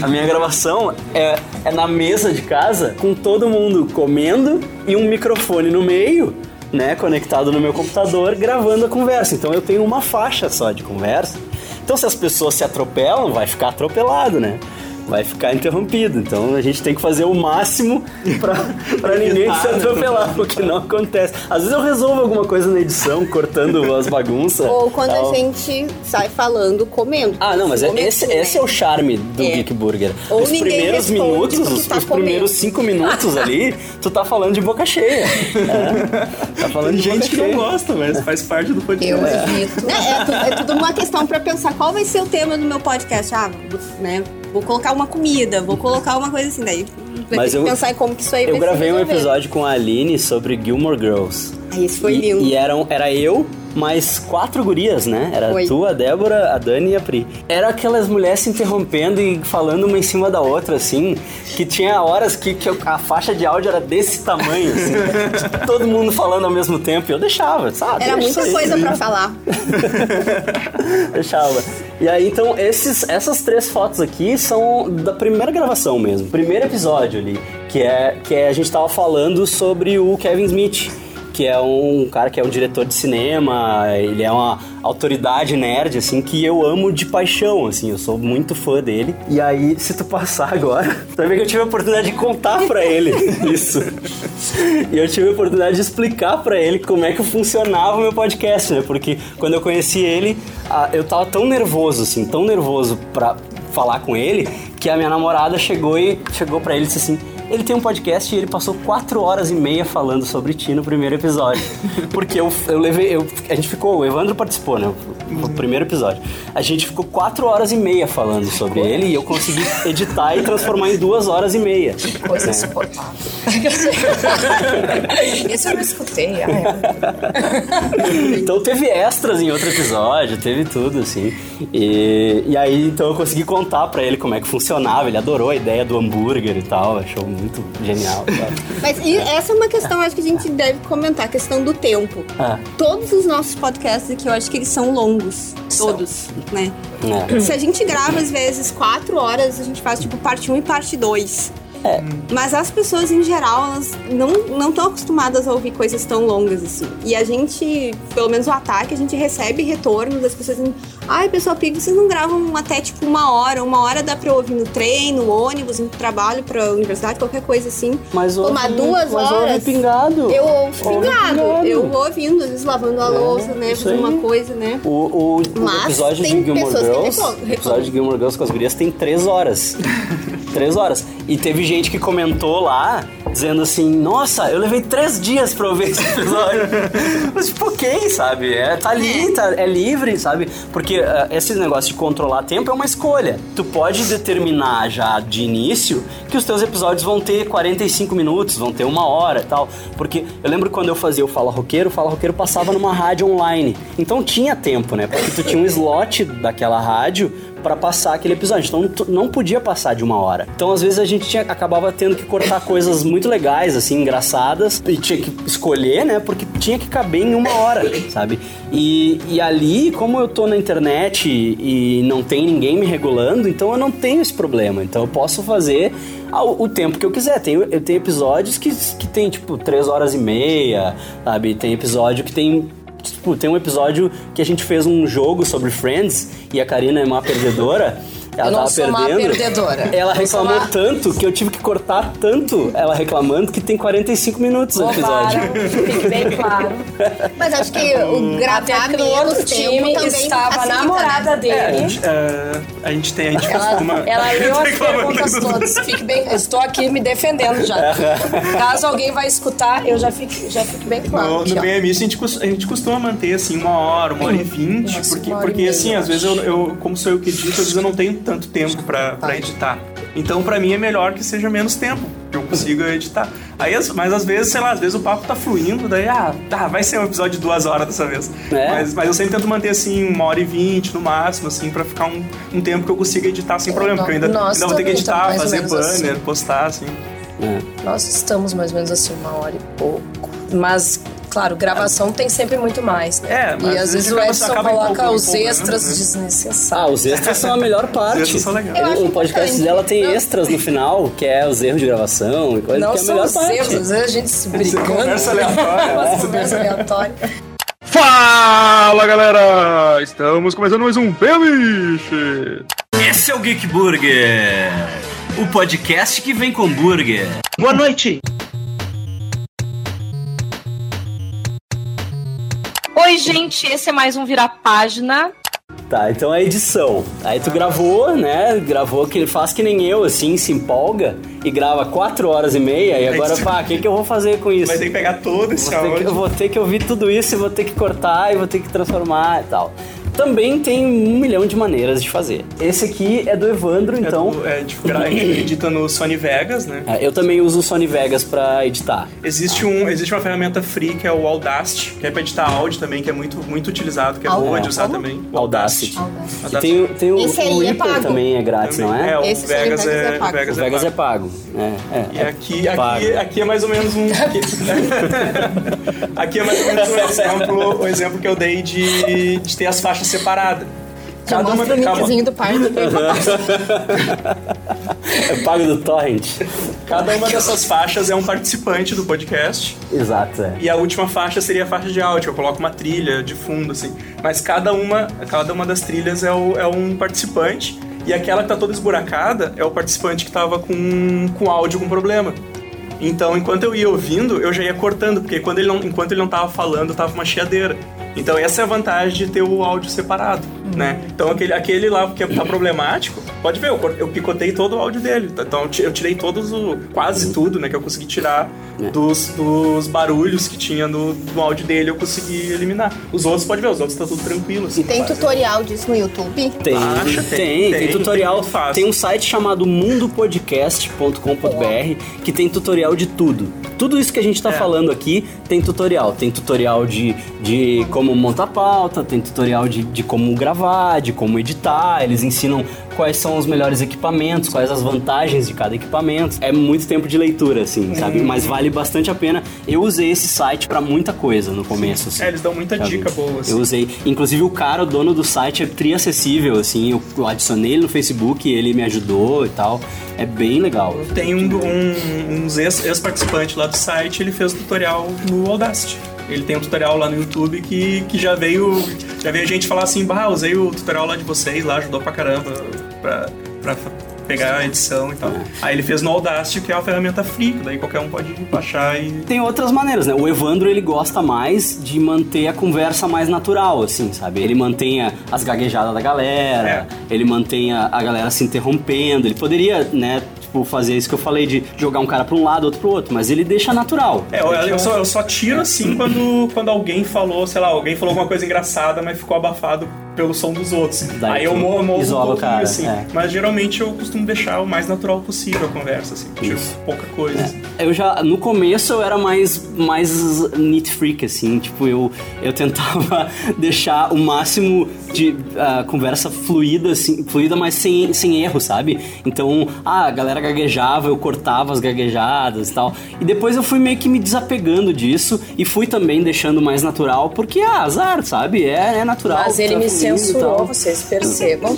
A minha gravação é, é na mesa de casa, com todo mundo comendo e um microfone no meio, né? Conectado no meu computador, gravando a conversa. Então eu tenho uma faixa só de conversa. Então se as pessoas se atropelam, vai ficar atropelado, né? Vai ficar interrompido. Então a gente tem que fazer o máximo pra, pra ninguém se atropelar, o que não acontece. Às vezes eu resolvo alguma coisa na edição, cortando as bagunças. Ou quando tal. a gente sai falando, comendo. Ah, não, mas é- esse, né? esse é o charme do É. Geek Burger. Ou os primeiros minutos, os, tá os primeiros cinco minutos ali, tu tá falando de boca cheia. É. [LAUGHS] Tá falando Tem de gente que não gosta, mas faz parte do Eu podcast. evito. É, é, tu- é tudo uma questão pra pensar qual vai ser o tema do meu podcast. Ah, né? Vou colocar uma comida, vou colocar uma coisa assim, daí vai Mas ter eu- que pensar em como que isso aí Eu gravei um episódio com a Aline sobre Gilmore Girls. Ah, Esse foi e, lindo. E eram, era eu mais quatro gurias, né? Era Foi. tu, a Débora, a Dani e a Pri. Era aquelas mulheres se interrompendo e falando uma em cima da outra, assim, que tinha horas que, que a faixa de áudio era desse tamanho, assim. [LAUGHS] todo mundo falando ao mesmo tempo. E eu deixava, sabe? Era muita coisa pra falar. [LAUGHS] Deixava. E aí, então, esses, essas três fotos aqui são da primeira gravação mesmo. Primeiro episódio ali. Que é, que é a gente tava falando sobre o Kevin Smith. Que é um cara que é um diretor de cinema, ele é uma autoridade nerd, assim, que eu amo de paixão, assim, eu sou muito fã dele. E aí, [LAUGHS] se tu passar agora, ver que eu tive a oportunidade de contar pra ele [LAUGHS] isso. E eu tive a oportunidade de explicar pra ele como é que funcionava o meu podcast, né? Porque quando eu conheci ele, eu tava tão nervoso, assim, tão nervoso pra falar com ele, que a minha namorada chegou e chegou para ele e disse assim: ele tem um podcast e ele passou quatro horas e meia falando sobre ti no primeiro episódio. [LAUGHS] Porque eu, eu levei. Eu, a gente ficou, o Evandro participou, né? No primeiro episódio. A gente ficou quatro horas e meia falando sobre ele e eu consegui editar e transformar em duas horas e meia. Coisa né? insuportável. Isso eu não escutei. Ai, Então teve extras em outro episódio, teve tudo, assim. E, e aí, então eu consegui contar pra ele como é que funcionava. Ele adorou a ideia do hambúrguer e tal, achou muito genial. sabe? Mas e essa é uma questão, acho que a gente deve comentar, a questão do tempo. Ah, Todos os nossos podcasts aqui, eu acho que eles são longos. Todos, né? é. Se a gente grava, às vezes, quatro horas, a gente faz, tipo, parte 1 e parte 2. É. Mas as pessoas, em geral, elas não estão acostumadas a ouvir coisas tão longas, assim. E a gente, pelo menos o ataque, a gente recebe retorno das pessoas dizendo Ai, pessoal, por que vocês não gravam até, tipo, uma hora? Uma hora dá pra eu ouvir no trem, no ônibus, no trabalho, pra universidade, qualquer coisa assim. Mas ouve, mas duas mas horas, ouve pingado. Eu Ouve pingado. pingado. Eu vou ouvindo, às vezes lavando a louça, né? Fazendo uma coisa, né? O, o, o episódio de Gilmore Girls, o episódio de Gilmore Girls com as gurias tem três horas. [LAUGHS] três horas. E teve gente que comentou lá dizendo assim: Nossa, eu levei três dias pra ouvir esse episódio. [LAUGHS] Mas, tipo, ok, sabe? É, tá ali, tá, é livre, sabe? Porque uh, esse negócio de controlar tempo é uma escolha. Tu pode determinar já de início que os teus episódios vão ter 45 minutos, vão ter uma hora e tal. Porque eu lembro quando eu fazia o Fala Roqueiro, o Fala Roqueiro passava numa rádio online. Então tinha tempo, né? Porque tu tinha um slot daquela rádio para passar aquele episódio. Então não podia passar de uma hora. Então às vezes a gente tinha, acabava tendo que cortar coisas muito legais, assim, engraçadas, e tinha que escolher, né? Porque tinha que caber em uma hora, sabe? E, e ali, como eu tô na internet e, e não tem ninguém me regulando, então eu não tenho esse problema. Então eu posso fazer ao- o tempo que eu quiser. Tenho, eu tenho episódios que, que tem, tipo, três horas e meia, sabe? Tem episódio que tem Tipo, tem um episódio que a gente fez um jogo sobre Friends e a Karina é uma perdedora. Ela Eu não tava sou má perdendo. perdedora. Ela reclamou má- tanto que eu tive que cortar tanto ela reclamando que tem 45 minutos o episódio. [LAUGHS] Fique bem claro. Mas acho que o gravar Até que no menos outro tempo time também estava a facilita, namorada né? dele. É, a gente, é, a gente tem, a gente Ela, costuma. ela [LAUGHS] leu as perguntas todas. Fique bem, eu estou aqui me defendendo já. [LAUGHS] Caso alguém vai escutar, eu já fico, já fico bem claro. No, aqui, no. BMI a gente, a gente costuma manter assim uma hora, uma hora e vinte, porque, uma e porque meia, assim, às vezes eu, eu, como sou eu que edito, às vezes eu não tenho tanto tempo pra, pra editar. Então pra mim é melhor que seja menos tempo, que eu consiga editar. Aí, as- mas às vezes, sei lá, às vezes o papo tá fluindo, daí, ah, tá, vai ser um episódio de duas horas dessa vez. É. Mas, mas eu sempre tento manter assim uma hora e vinte no máximo, assim, pra ficar um, um tempo que eu consiga editar sem problema, porque eu ainda, ainda vou ter que editar, fazer menos banner, assim. postar, assim. Nós estamos mais ou menos assim, uma hora e pouco. Mas, claro, gravação tem sempre muito mais. Né? É, mas e às vezes o Edson coloca os empolgando, extras né? Ah, desnecessários. os extras são a melhor parte. extras são legais. Eu acho O podcast dela tem Não. extras no final, que é os erros de gravação e coisa Não que é a são melhor os parte. erros, às vezes a gente se brigando. conversa aleatória. Uma conversa aleatória. Fala galera! Estamos começando mais um Bemiche! Esse é o Geek Burger, o podcast que vem com burger. Boa noite! Oi, gente, esse é mais um Virar Página. Tá, então a edição. Aí tu gravou, né? Gravou que ele faz que nem eu, assim, se empolga e grava quatro horas e meia. E agora, pá, o que, que eu vou fazer com isso? Vai ter que pegar todo esse áudio. eu vou ter que ouvir tudo isso e vou ter que cortar e vou ter que transformar e tal. Também tem um milhão de maneiras de fazer. Esse aqui é do Evandro, então. É, do- é, tipo, a gente [LAUGHS] edita no Sony Vegas, né? É, eu também uso o Sony Vegas pra editar. Existe, um, existe uma ferramenta free que é o Audacity, que é pra editar áudio também, que é muito, muito utilizado, que é boa de usar também. O Audacity. Audacity. E tem, tem o, Esse aí o é Reaper pago. também é grátis, não é? É, o Esse Vegas, Vegas é, é pago. o Vegas o Vegas é é pago. É, é, E é aqui, pago. aqui, aqui é mais ou menos um. Aqui, [LAUGHS] aqui é mais ou menos um exemplo, o exemplo que eu dei de, de ter as faixas separadas. Já mostra o cada- nickzinho do parque. [LAUGHS] É pago do Torrent. Cada uma dessas faixas é um participante do podcast. Exato, é. E a última faixa seria a faixa de áudio, eu coloco uma trilha de fundo, assim. Mas cada uma, cada uma das trilhas é, o- é um participante. E aquela que tá toda esburacada é o participante que tava com, com áudio com problema. Então, enquanto eu ia ouvindo, eu já ia cortando, porque quando ele não, enquanto ele não tava falando, tava uma chiadeira. Então, essa é a vantagem de ter o áudio separado, né? Então, aquele, aquele lá que tá problemático, pode ver, eu, eu picotei todo o áudio dele. Então, eu ti- eu tirei todos o... quase tudo, né? Que eu consegui tirar dos, dos barulhos que tinha no, no áudio dele, eu consegui eliminar. Os outros, pode ver, os outros tá tudo tranquilo, assim. Tem tutorial disso no YouTube? Tem, Acha? tem, Tem, tem, tem, tutorial. [LAUGHS] fácil. Tem um site chamado mundopodcast.com.br que tem tutorial de tudo. Tudo isso que a gente tá É. falando aqui tem tutorial. Tem tutorial de, de como montar pauta, tem tutorial de, de como gravar, de como editar. Eles ensinam quais são os melhores equipamentos, quais as vantagens de cada equipamento. É muito tempo de leitura, assim, sabe? Uhum. Mas vale bastante a pena. Eu usei esse site pra muita coisa no começo, assim. É, eles dão muita sabe? dica boa, assim. Eu usei. Inclusive, o cara, o dono do site, é tri-acessível, assim. Eu, adicionei ele no Facebook, ele me ajudou e tal. É bem legal. Tem um, um, uns ex- ex-participantes lá do site, ele fez o tutorial no Audacity. Ele tem um tutorial lá no YouTube que, que já veio já veio gente falar assim, bah, usei o tutorial lá de vocês, lá ajudou pra caramba pra, pra pegar a edição e tal. Aí ele fez no Audacity, que é uma ferramenta free, que daí qualquer um pode baixar e... Tem outras maneiras, né? O Evandro, ele gosta mais de manter a conversa mais natural, assim, sabe? Ele mantém as gaguejadas da galera, É. ele mantém a, a galera se interrompendo. Ele poderia, né, tipo, fazer isso que eu falei de jogar um cara pra um lado, outro pro outro, mas ele deixa natural. É, eu, eu só, eu só tiro assim quando, quando alguém falou, sei lá, alguém falou alguma coisa engraçada, mas ficou abafado pelo som dos outros. Daí Aí eu morro, morro um cara, assim. é. Mas geralmente eu costumo deixar o mais natural possível a conversa, assim. Tiro Isso. pouca coisa. assim. Eu já, no começo eu era mais, mais neat freak, assim, tipo, eu, eu tentava [LAUGHS] deixar o máximo de ah, conversa fluida, assim, fluida, mas sem, sem erro, sabe? Então, ah, a galera gaguejava, eu cortava as gaguejadas e tal. E depois eu fui meio que me desapegando disso e fui também deixando mais natural, porque, ah, azar, sabe? É, é natural. Mas ele tá me censurou, vocês percebam,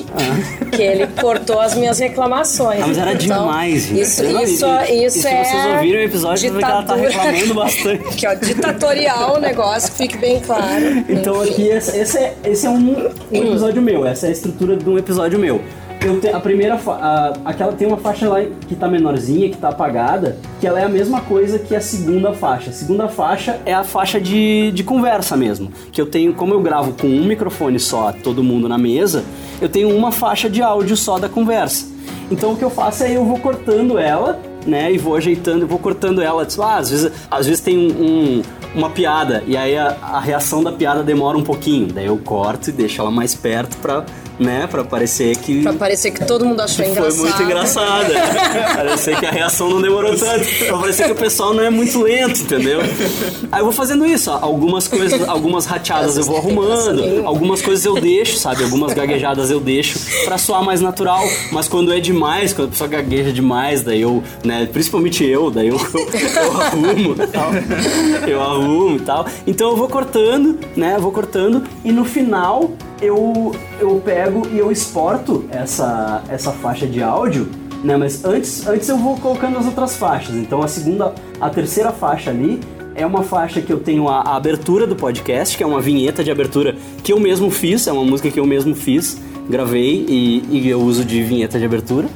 que ele cortou as minhas reclamações. Ah, mas era Então, demais, gente. Isso, isso, e isso é. vocês ouviram o episódio, que ela tá reclamando bastante. [LAUGHS] Aqui, ó, ditatorial o negócio, que fique bem claro. Então Enfim. aqui, esse, esse é, esse é um, um episódio meu, essa é a estrutura de um episódio meu. Eu te- a primeira, a- aquela tem uma faixa lá que tá menorzinha, que tá apagada, que ela é a mesma coisa que a segunda faixa. A segunda faixa é a faixa de, de conversa mesmo, que eu tenho, como eu gravo com um microfone só, todo mundo na mesa, eu tenho uma faixa de áudio só da conversa. Então o que eu faço é eu vou cortando ela, né, e vou ajeitando, vou cortando ela. Tipo, ah, às vezes, às vezes tem um- uma piada e aí a, a reação da piada demora um pouquinho. Daí eu corto e deixo ela mais perto pra, né, pra parecer que Pra parecer que todo mundo achou foi engraçado. muito engraçada. [LAUGHS] parecer que a reação não demorou tanto. Pra parecer que o pessoal não é muito lento, entendeu? Aí eu vou fazendo isso, ó. Algumas coisas, algumas rateadas eu vou arrumando, algumas coisas eu deixo, sabe? Algumas gaguejadas eu deixo pra soar mais natural. Mas quando é demais, quando a pessoa gagueja demais, daí eu, né, principalmente eu, daí eu, eu arrumo e [LAUGHS] tal. Eu arrumo e tal. Então eu vou cortando, né? Eu vou cortando e no final eu, eu pego e eu exporto essa, essa faixa de áudio, né? Mas antes, antes eu vou colocando as outras faixas. Então a segunda, a terceira faixa ali é uma faixa que eu tenho a, a abertura do podcast, que é uma vinheta de abertura que eu mesmo fiz, é uma música que eu mesmo fiz, gravei e, e eu uso de vinheta de abertura.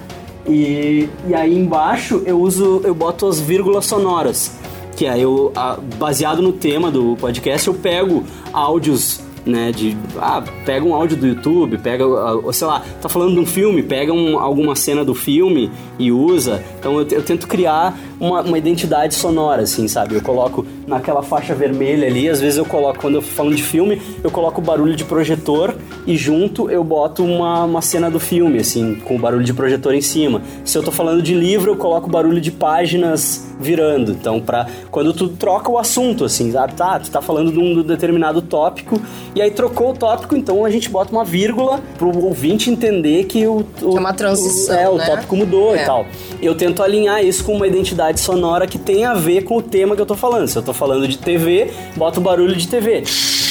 E, e aí embaixo eu uso, eu boto as vírgulas sonoras, que aí eu, baseado no tema do podcast, eu pego áudios, né, de, ah, pega um áudio do YouTube, pega, ah, sei lá, tá falando de um filme, pega um- alguma cena do filme e usa. Então eu, eu tento criar uma, uma identidade sonora, assim, sabe? Eu coloco naquela faixa vermelha ali, às vezes eu coloco, quando eu falo de filme, eu coloco o barulho de projetor e junto eu boto uma, uma cena do filme, assim, com o barulho de projetor em cima. Se eu tô falando de livro, eu coloco o barulho de páginas virando. Então, pra quando tu troca o assunto, assim, sabe? Tá, tu tá falando de um determinado tópico e aí trocou o tópico, então a gente bota uma vírgula pro ouvinte entender que o. o é uma transição, o, é, o né? tópico mudou É. e tal. Eu tento alinhar isso com uma identidade sonora que tem a ver com o tema que eu tô falando. Se eu tô falando de TV, bota o barulho de TV.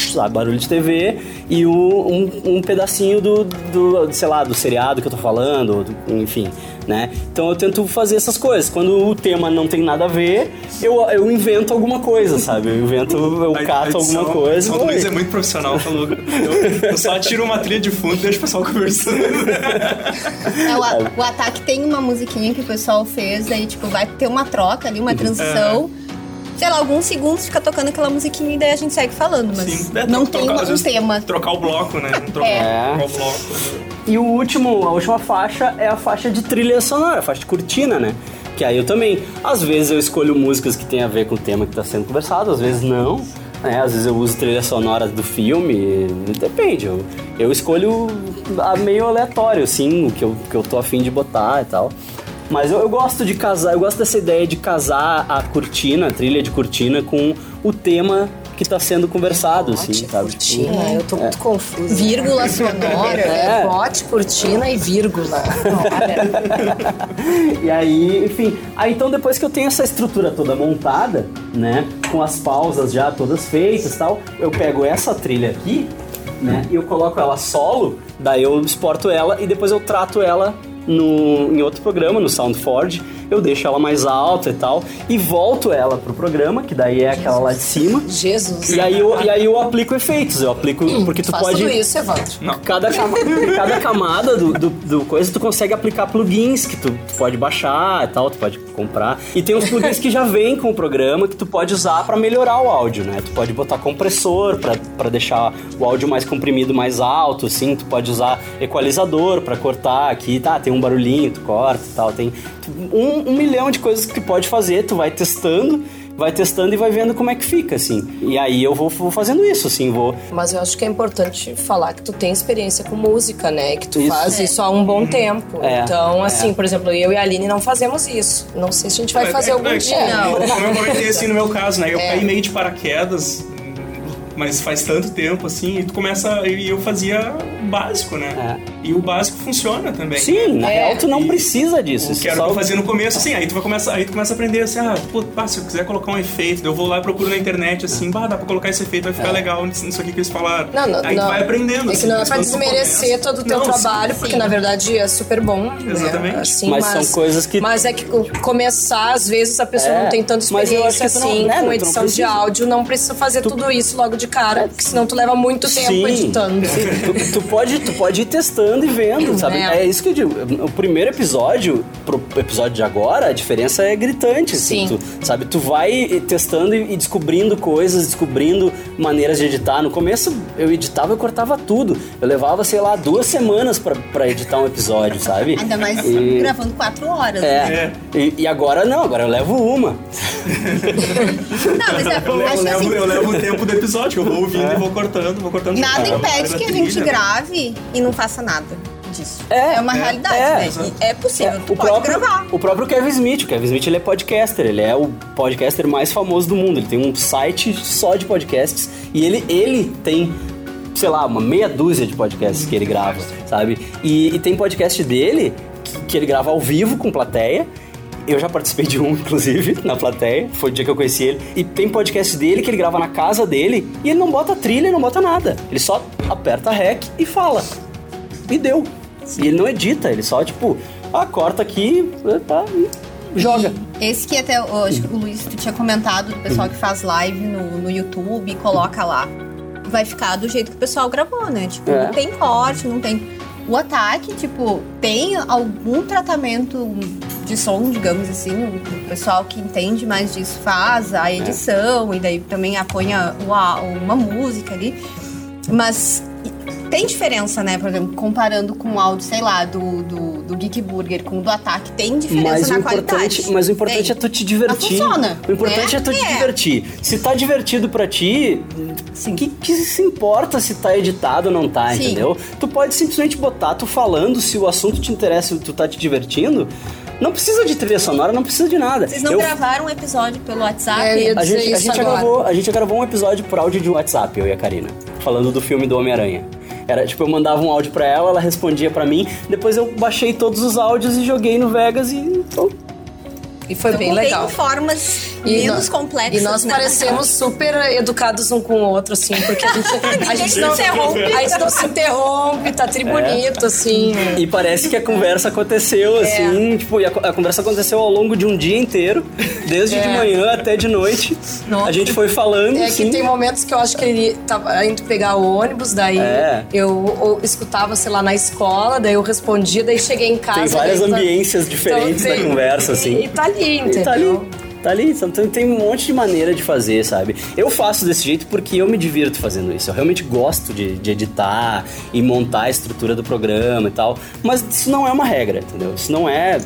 Sabe, barulho de TV e o- um, um pedacinho do, do, sei lá, do seriado que eu tô falando, do- enfim, né? Então eu tento fazer essas coisas. Quando o tema não tem nada a ver, eu, eu invento alguma coisa, sabe? Eu invento, eu A- a cato edição- alguma coisa. do Luiz é muito profissional, falou. Eu, eu só tiro uma trilha de fundo e deixo o pessoal conversando. É, o, a- o ataque tem uma musiquinha que o pessoal fez, aí, tipo, vai ter uma troca ali, uma transição. Sei lá, alguns segundos fica tocando aquela musiquinha e daí a gente segue falando, mas Sim, é, não tem uma- um vezes, tema. Trocar o bloco, né? Não trocar, É. trocar o bloco. E o último, a última faixa é a faixa de trilha sonora, a faixa de cortina, né? Que aí eu também, às vezes eu escolho músicas que tem a ver com o tema que está sendo conversado, às vezes não. Né? Às vezes eu uso trilhas sonoras do filme, depende. Eu, eu escolho a meio aleatório, assim, o que eu, que eu tô afim de botar e tal. Mas eu, eu gosto de casar, eu gosto dessa ideia de casar a cortina, a trilha de cortina, com o tema que tá sendo conversado, assim, sabe? cortina, eu tô muito confusa. Vírgula [LAUGHS] sonora. É, bote, cortina e vírgula. [LAUGHS] E aí, enfim, aí então depois que eu tenho essa estrutura toda montada, né, com as pausas já todas feitas e tal, eu pego essa trilha aqui, né, e eu coloco ela solo, daí eu exporto ela e depois eu trato ela no, em outro programa, no SoundForge, eu deixo ela mais alta e tal, e volto ela pro programa, que daí é aquela lá de cima. Jesus. E aí, eu, e aí eu aplico efeitos, eu aplico, porque tu Faz pode... tudo isso, Evandro. Cada, cama- cada camada do, do, do coisa tu consegue aplicar plugins que tu, tu pode baixar e tal, tu pode comprar. E tem uns plugins que já vêm com o programa que tu pode usar pra melhorar o áudio, né? Tu pode botar compressor pra deixar o áudio mais comprimido, mais alto, assim. Tu pode usar equalizador pra cortar aqui, tá? Tem um barulhinho, tu corta e tal. Tem um, um milhão de coisas que tu pode fazer, tu vai testando. Vai testando e vai vendo como é que fica, assim. E aí eu vou, vou fazendo isso, assim, vou... Mas eu acho que é importante falar que tu tem experiência com música, né? Que tu Isso. faz isso há um bom tempo. É, Então, é. assim, por exemplo, eu e a Aline não fazemos isso. Não sei se a gente vai fazer algum é, dia. Como, como eu comentei assim no meu caso, né? Eu É. caí meio de paraquedas, mas faz tanto tempo assim, e tu começa. E eu fazia o básico, né? E o básico funciona também. É. Sim, na É. real tu não E precisa disso. O isso que era o só- que eu fazia no começo, assim, aí tu vai começar, aí tu começa a aprender assim, ah, pô, pá, se eu quiser colocar um efeito, eu vou lá e procuro na internet assim, bah, dá pra colocar esse efeito, vai ficar legal nisso aqui que eles falaram. Não, não, aí não. tu vai aprendendo. É assim, não é mas pra desmerecer começa- todo o teu Não, sim, trabalho, porque na verdade é super bom. né? Exatamente. Assim, Mas são coisas que- Mas é que começar, às vezes, a pessoa É, não tem tanta mas eu experiência acho que tu não- assim, né, com edição de áudio, não precisa fazer tudo isso logo de cara, porque senão tu leva muito tempo Sim. editando. Tu, tu pode, tu pode ir testando e vendo, sabe? É. É. isso que eu digo. O primeiro episódio, pro episódio de agora, a diferença é gritante, assim. Sim. Tu, sabe? Tu vai testando e descobrindo coisas, descobrindo maneiras de editar. No começo, eu editava e cortava tudo. Eu levava, sei lá, duas semanas pra, pra editar um episódio, sabe? Ainda mais E- gravando quatro horas. né? É. E, e agora não, agora eu levo uma. Não, mas é, Eu que levo- assim, eu levo o tempo do episódio, eu vou ouvindo e vou cortando, vou cortando. nada impede que a gente grave e não faça nada disso. É, uma é, realidade, é, né? é possível, É, tu pode gravar. O próprio Kevin Smith. O Kevin Smith ele é podcaster. Ele é o podcaster mais famoso do mundo. Ele tem um site só de podcasts. E ele, ele tem, sei lá, uma meia dúzia de podcasts que ele grava, sabe? E, e tem podcast dele que, que ele grava ao vivo com plateia. Eu já participei de um, [LAUGHS] inclusive, na plateia. Foi o dia que eu conheci ele. E tem podcast dele que ele grava na casa dele e ele não bota trilha, não bota nada. Ele só aperta rec e fala. E deu. E ele não edita, ele só, tipo, ah, corta aqui, tá, e joga. Esse que até, que o Luiz, tu tinha comentado do pessoal que faz live no, no YouTube e coloca lá. Vai ficar do jeito que o pessoal gravou, né? Tipo, É. não tem corte, não tem. O ataque, tipo, tem algum tratamento de som, digamos assim. O pessoal que entende mais disso faz a edição e daí também uma, uma música ali. Mas tem diferença, né? Por exemplo, comparando com o áudio, sei lá, do, do, do Geek Burger com o do ataque, tem diferença Mas o, na qualidade. mas o importante Tem. é tu te divertir. Mas funciona, o importante né? é tu te É. divertir. Se tá divertido pra ti, Sim. que, que se importa se tá editado ou não tá, Sim. entendeu? Tu pode simplesmente botar tu falando, se o assunto te interessa e tu tá te divertindo. Não precisa de trilha sonora, não precisa de nada. Vocês não Eu- gravaram um episódio pelo WhatsApp? É, A gente, a, gente gravou, a gente gravou um episódio por áudio de WhatsApp, eu e a Karina, falando do filme do Homem-Aranha. Era tipo, eu mandava um áudio pra ela, ela respondia pra mim, depois eu baixei todos os áudios e joguei no Vegas e. pô, E foi Então, bem tem legal. formas E menos nó- complexas. E nós né? parecemos super educados um com o outro, assim, porque a gente, [LAUGHS] a gente não se interrompe. A gente não se interrompe, tá tri bonito, assim. E parece que a conversa aconteceu É. assim, tipo, e a, a conversa aconteceu ao longo de um dia inteiro, desde de É. manhã até de noite. Nossa. A gente foi falando É assim. que tem momentos que eu acho que ele tava indo pegar o ônibus, daí É. eu, ou escutava, sei lá, na escola, daí eu respondia, daí cheguei em casa. Tem várias daí tá- ambiências diferentes Então, da tem- conversa, e- assim. E tá ali, entendeu? E tá ali. Tá ali, então tem- um monte de maneira de fazer, sabe? Eu faço desse jeito porque eu me divirto fazendo isso. Eu realmente gosto de, de editar e montar a estrutura do programa e tal. Mas isso não é uma regra, entendeu? Isso não é.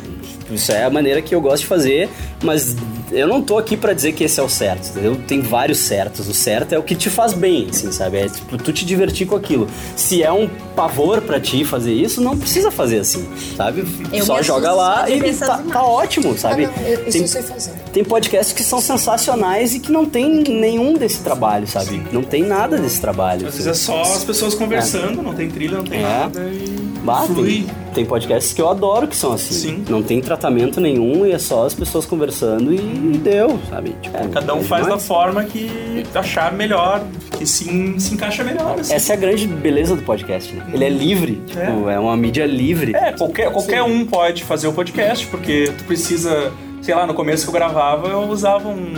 Isso é a maneira que eu gosto de fazer, mas eu não tô aqui pra dizer que esse é o certo, entendeu? Tem vários certos. O certo é o que te faz bem, assim, sabe? É tipo, tu te divertir com aquilo. Se é um pavor pra ti fazer isso, não precisa fazer assim, sabe? Eu Só joga lá e tá, tá ótimo, Ah, sabe? não, eu- isso Tem- eu sei fazer. tem podcasts que são sensacionais e que não tem nenhum desse trabalho, sabe? Não tem nada desse trabalho. Às vezes é só as pessoas conversando, não tem trilha, não tem É. nada. E... Bah, tem, Flui. tem podcasts que eu adoro que são assim. Sim. Não tem tratamento nenhum e é só as pessoas conversando e deu, sabe? Tipo, Cada um é faz da forma que achar melhor, que se, se encaixa melhor. Assim. Essa é a grande beleza do podcast, né? Ele é livre, tipo, é, uma mídia livre. É, qualquer, qualquer um pode fazer o podcast, porque tu precisa. Sei lá, no começo que eu gravava, eu usava um,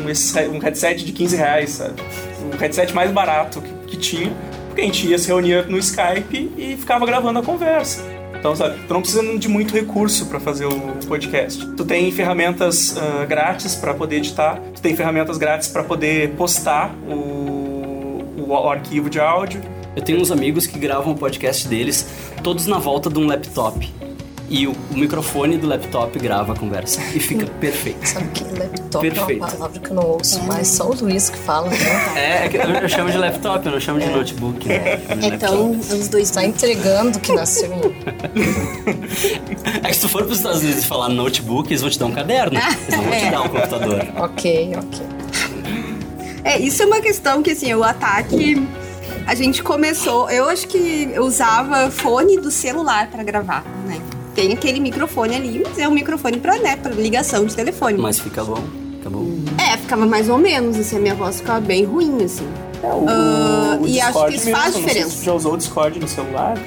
um headset de 15 reais, sabe? O headset mais barato que, que tinha, porque a gente ia se reunia no Skype e ficava gravando a conversa. Então, sabe, tu não precisa de muito recurso para fazer o podcast. Tu tem ferramentas ah, grátis para poder editar, tu tem ferramentas grátis para poder postar o, o arquivo de áudio. Eu tenho uns amigos que gravam o podcast deles todos na volta de um laptop. E o, o microfone do laptop grava a conversa. E fica [LAUGHS] perfeito. Sabe que laptop é Perfeito. uma palavra que eu não ouço mais, só o Luiz que fala, né? É, é que eu, eu chamo de laptop, eu não chamo de notebook. Né? Então, laptop. os dois Tá entregando que nasceu em... [LAUGHS] É que se tu for pros Estados Unidos e falar notebook, eles vão te dar um caderno. Eles não vão te dar um computador. Ok, ok. É, isso é uma questão que, assim, o ataque. A gente começou. Eu acho que eu usava fone do celular pra gravar, né? Tem aquele microfone ali, mas é um microfone pra, né, pra ligação de telefone. Mas fica bom, fica bom. É, ficava mais ou menos, assim, a minha voz ficava bem ruim, assim. O, Ah, o e acho que isso mesmo, faz não sei se diferença. você já usou o Discord no celular.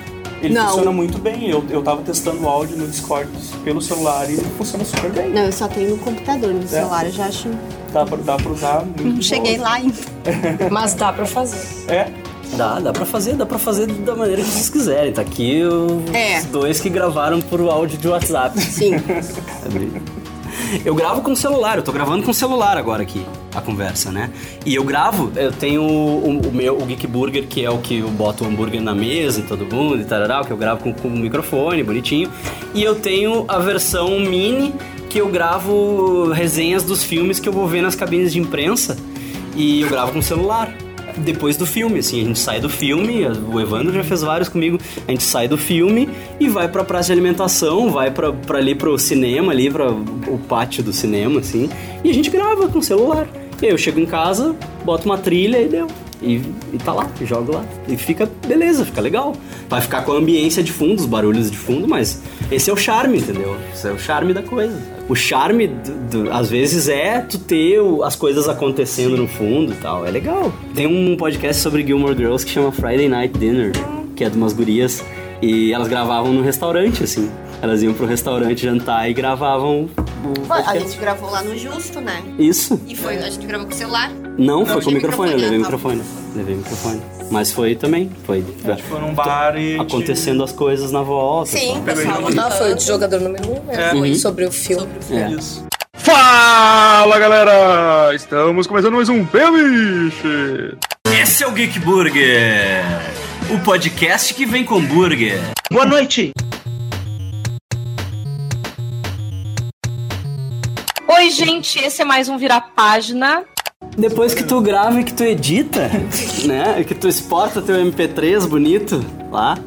Ele Não. funciona muito bem. Eu, eu tava testando o áudio no Discord pelo celular e ele funciona super bem. Não, eu só tenho no computador, no celular eu já acho. Dá pra, dá pra usar muito. Não cheguei lá ainda. [LAUGHS] Mas dá pra fazer. É. Dá, dá pra fazer, dá pra fazer da maneira que vocês quiserem. Tá aqui os É. dois que gravaram por áudio de WhatsApp. Sim. [LAUGHS] Eu gravo com celular, eu tô gravando com celular agora aqui, a conversa, né? E eu gravo, eu tenho o, o meu, o Geek Burger, que é o que eu boto o hambúrguer na mesa e todo mundo e tarará, que eu gravo com, com o microfone, bonitinho. E eu tenho a versão mini, que eu gravo resenhas dos filmes que eu vou ver nas cabines de imprensa. E eu gravo com celular. Depois do filme, assim, a gente sai do filme, o Evandro já fez vários comigo, a gente sai do filme e vai pra praça de alimentação, vai pra, pra ali pro cinema, ali pra o pátio do cinema, assim, e a gente grava com o celular. E aí eu chego em casa, boto uma trilha e deu. E, e tá lá, jogo lá. E fica beleza, fica legal. Vai ficar com a ambiência de fundo, os barulhos de fundo, mas esse é o charme, entendeu? Esse é o charme da coisa. O charme, do, do- às vezes, é tu ter as coisas acontecendo no fundo e tal. É legal. Tem um podcast sobre Gilmore Girls que chama Friday Night Dinner, que é de umas gurias. E elas gravavam no restaurante, assim. Elas iam pro restaurante jantar e gravavam o A podcast. gente gravou lá no Justo, né? Isso. E foi, a gente gravou com o celular. Não, foi com tinha microfone, eu microfone, levei tá. microfone. Levei microfone. Mas foi também, foi Foi num bar e. acontecendo as coisas na volta. Sim, o pessoal. Ah, foi o de jogador número um, né? É. Foi Uhum. sobre o filme. É. Isso. Fala galera! Estamos começando mais um Beliche! Esse é o Geek Burger, o podcast que vem com burger. Boa noite! Oi, gente, esse é mais um Virar Página. Depois que tu grava e que tu edita, [LAUGHS] né, que tu exporta teu MP3 bonito lá,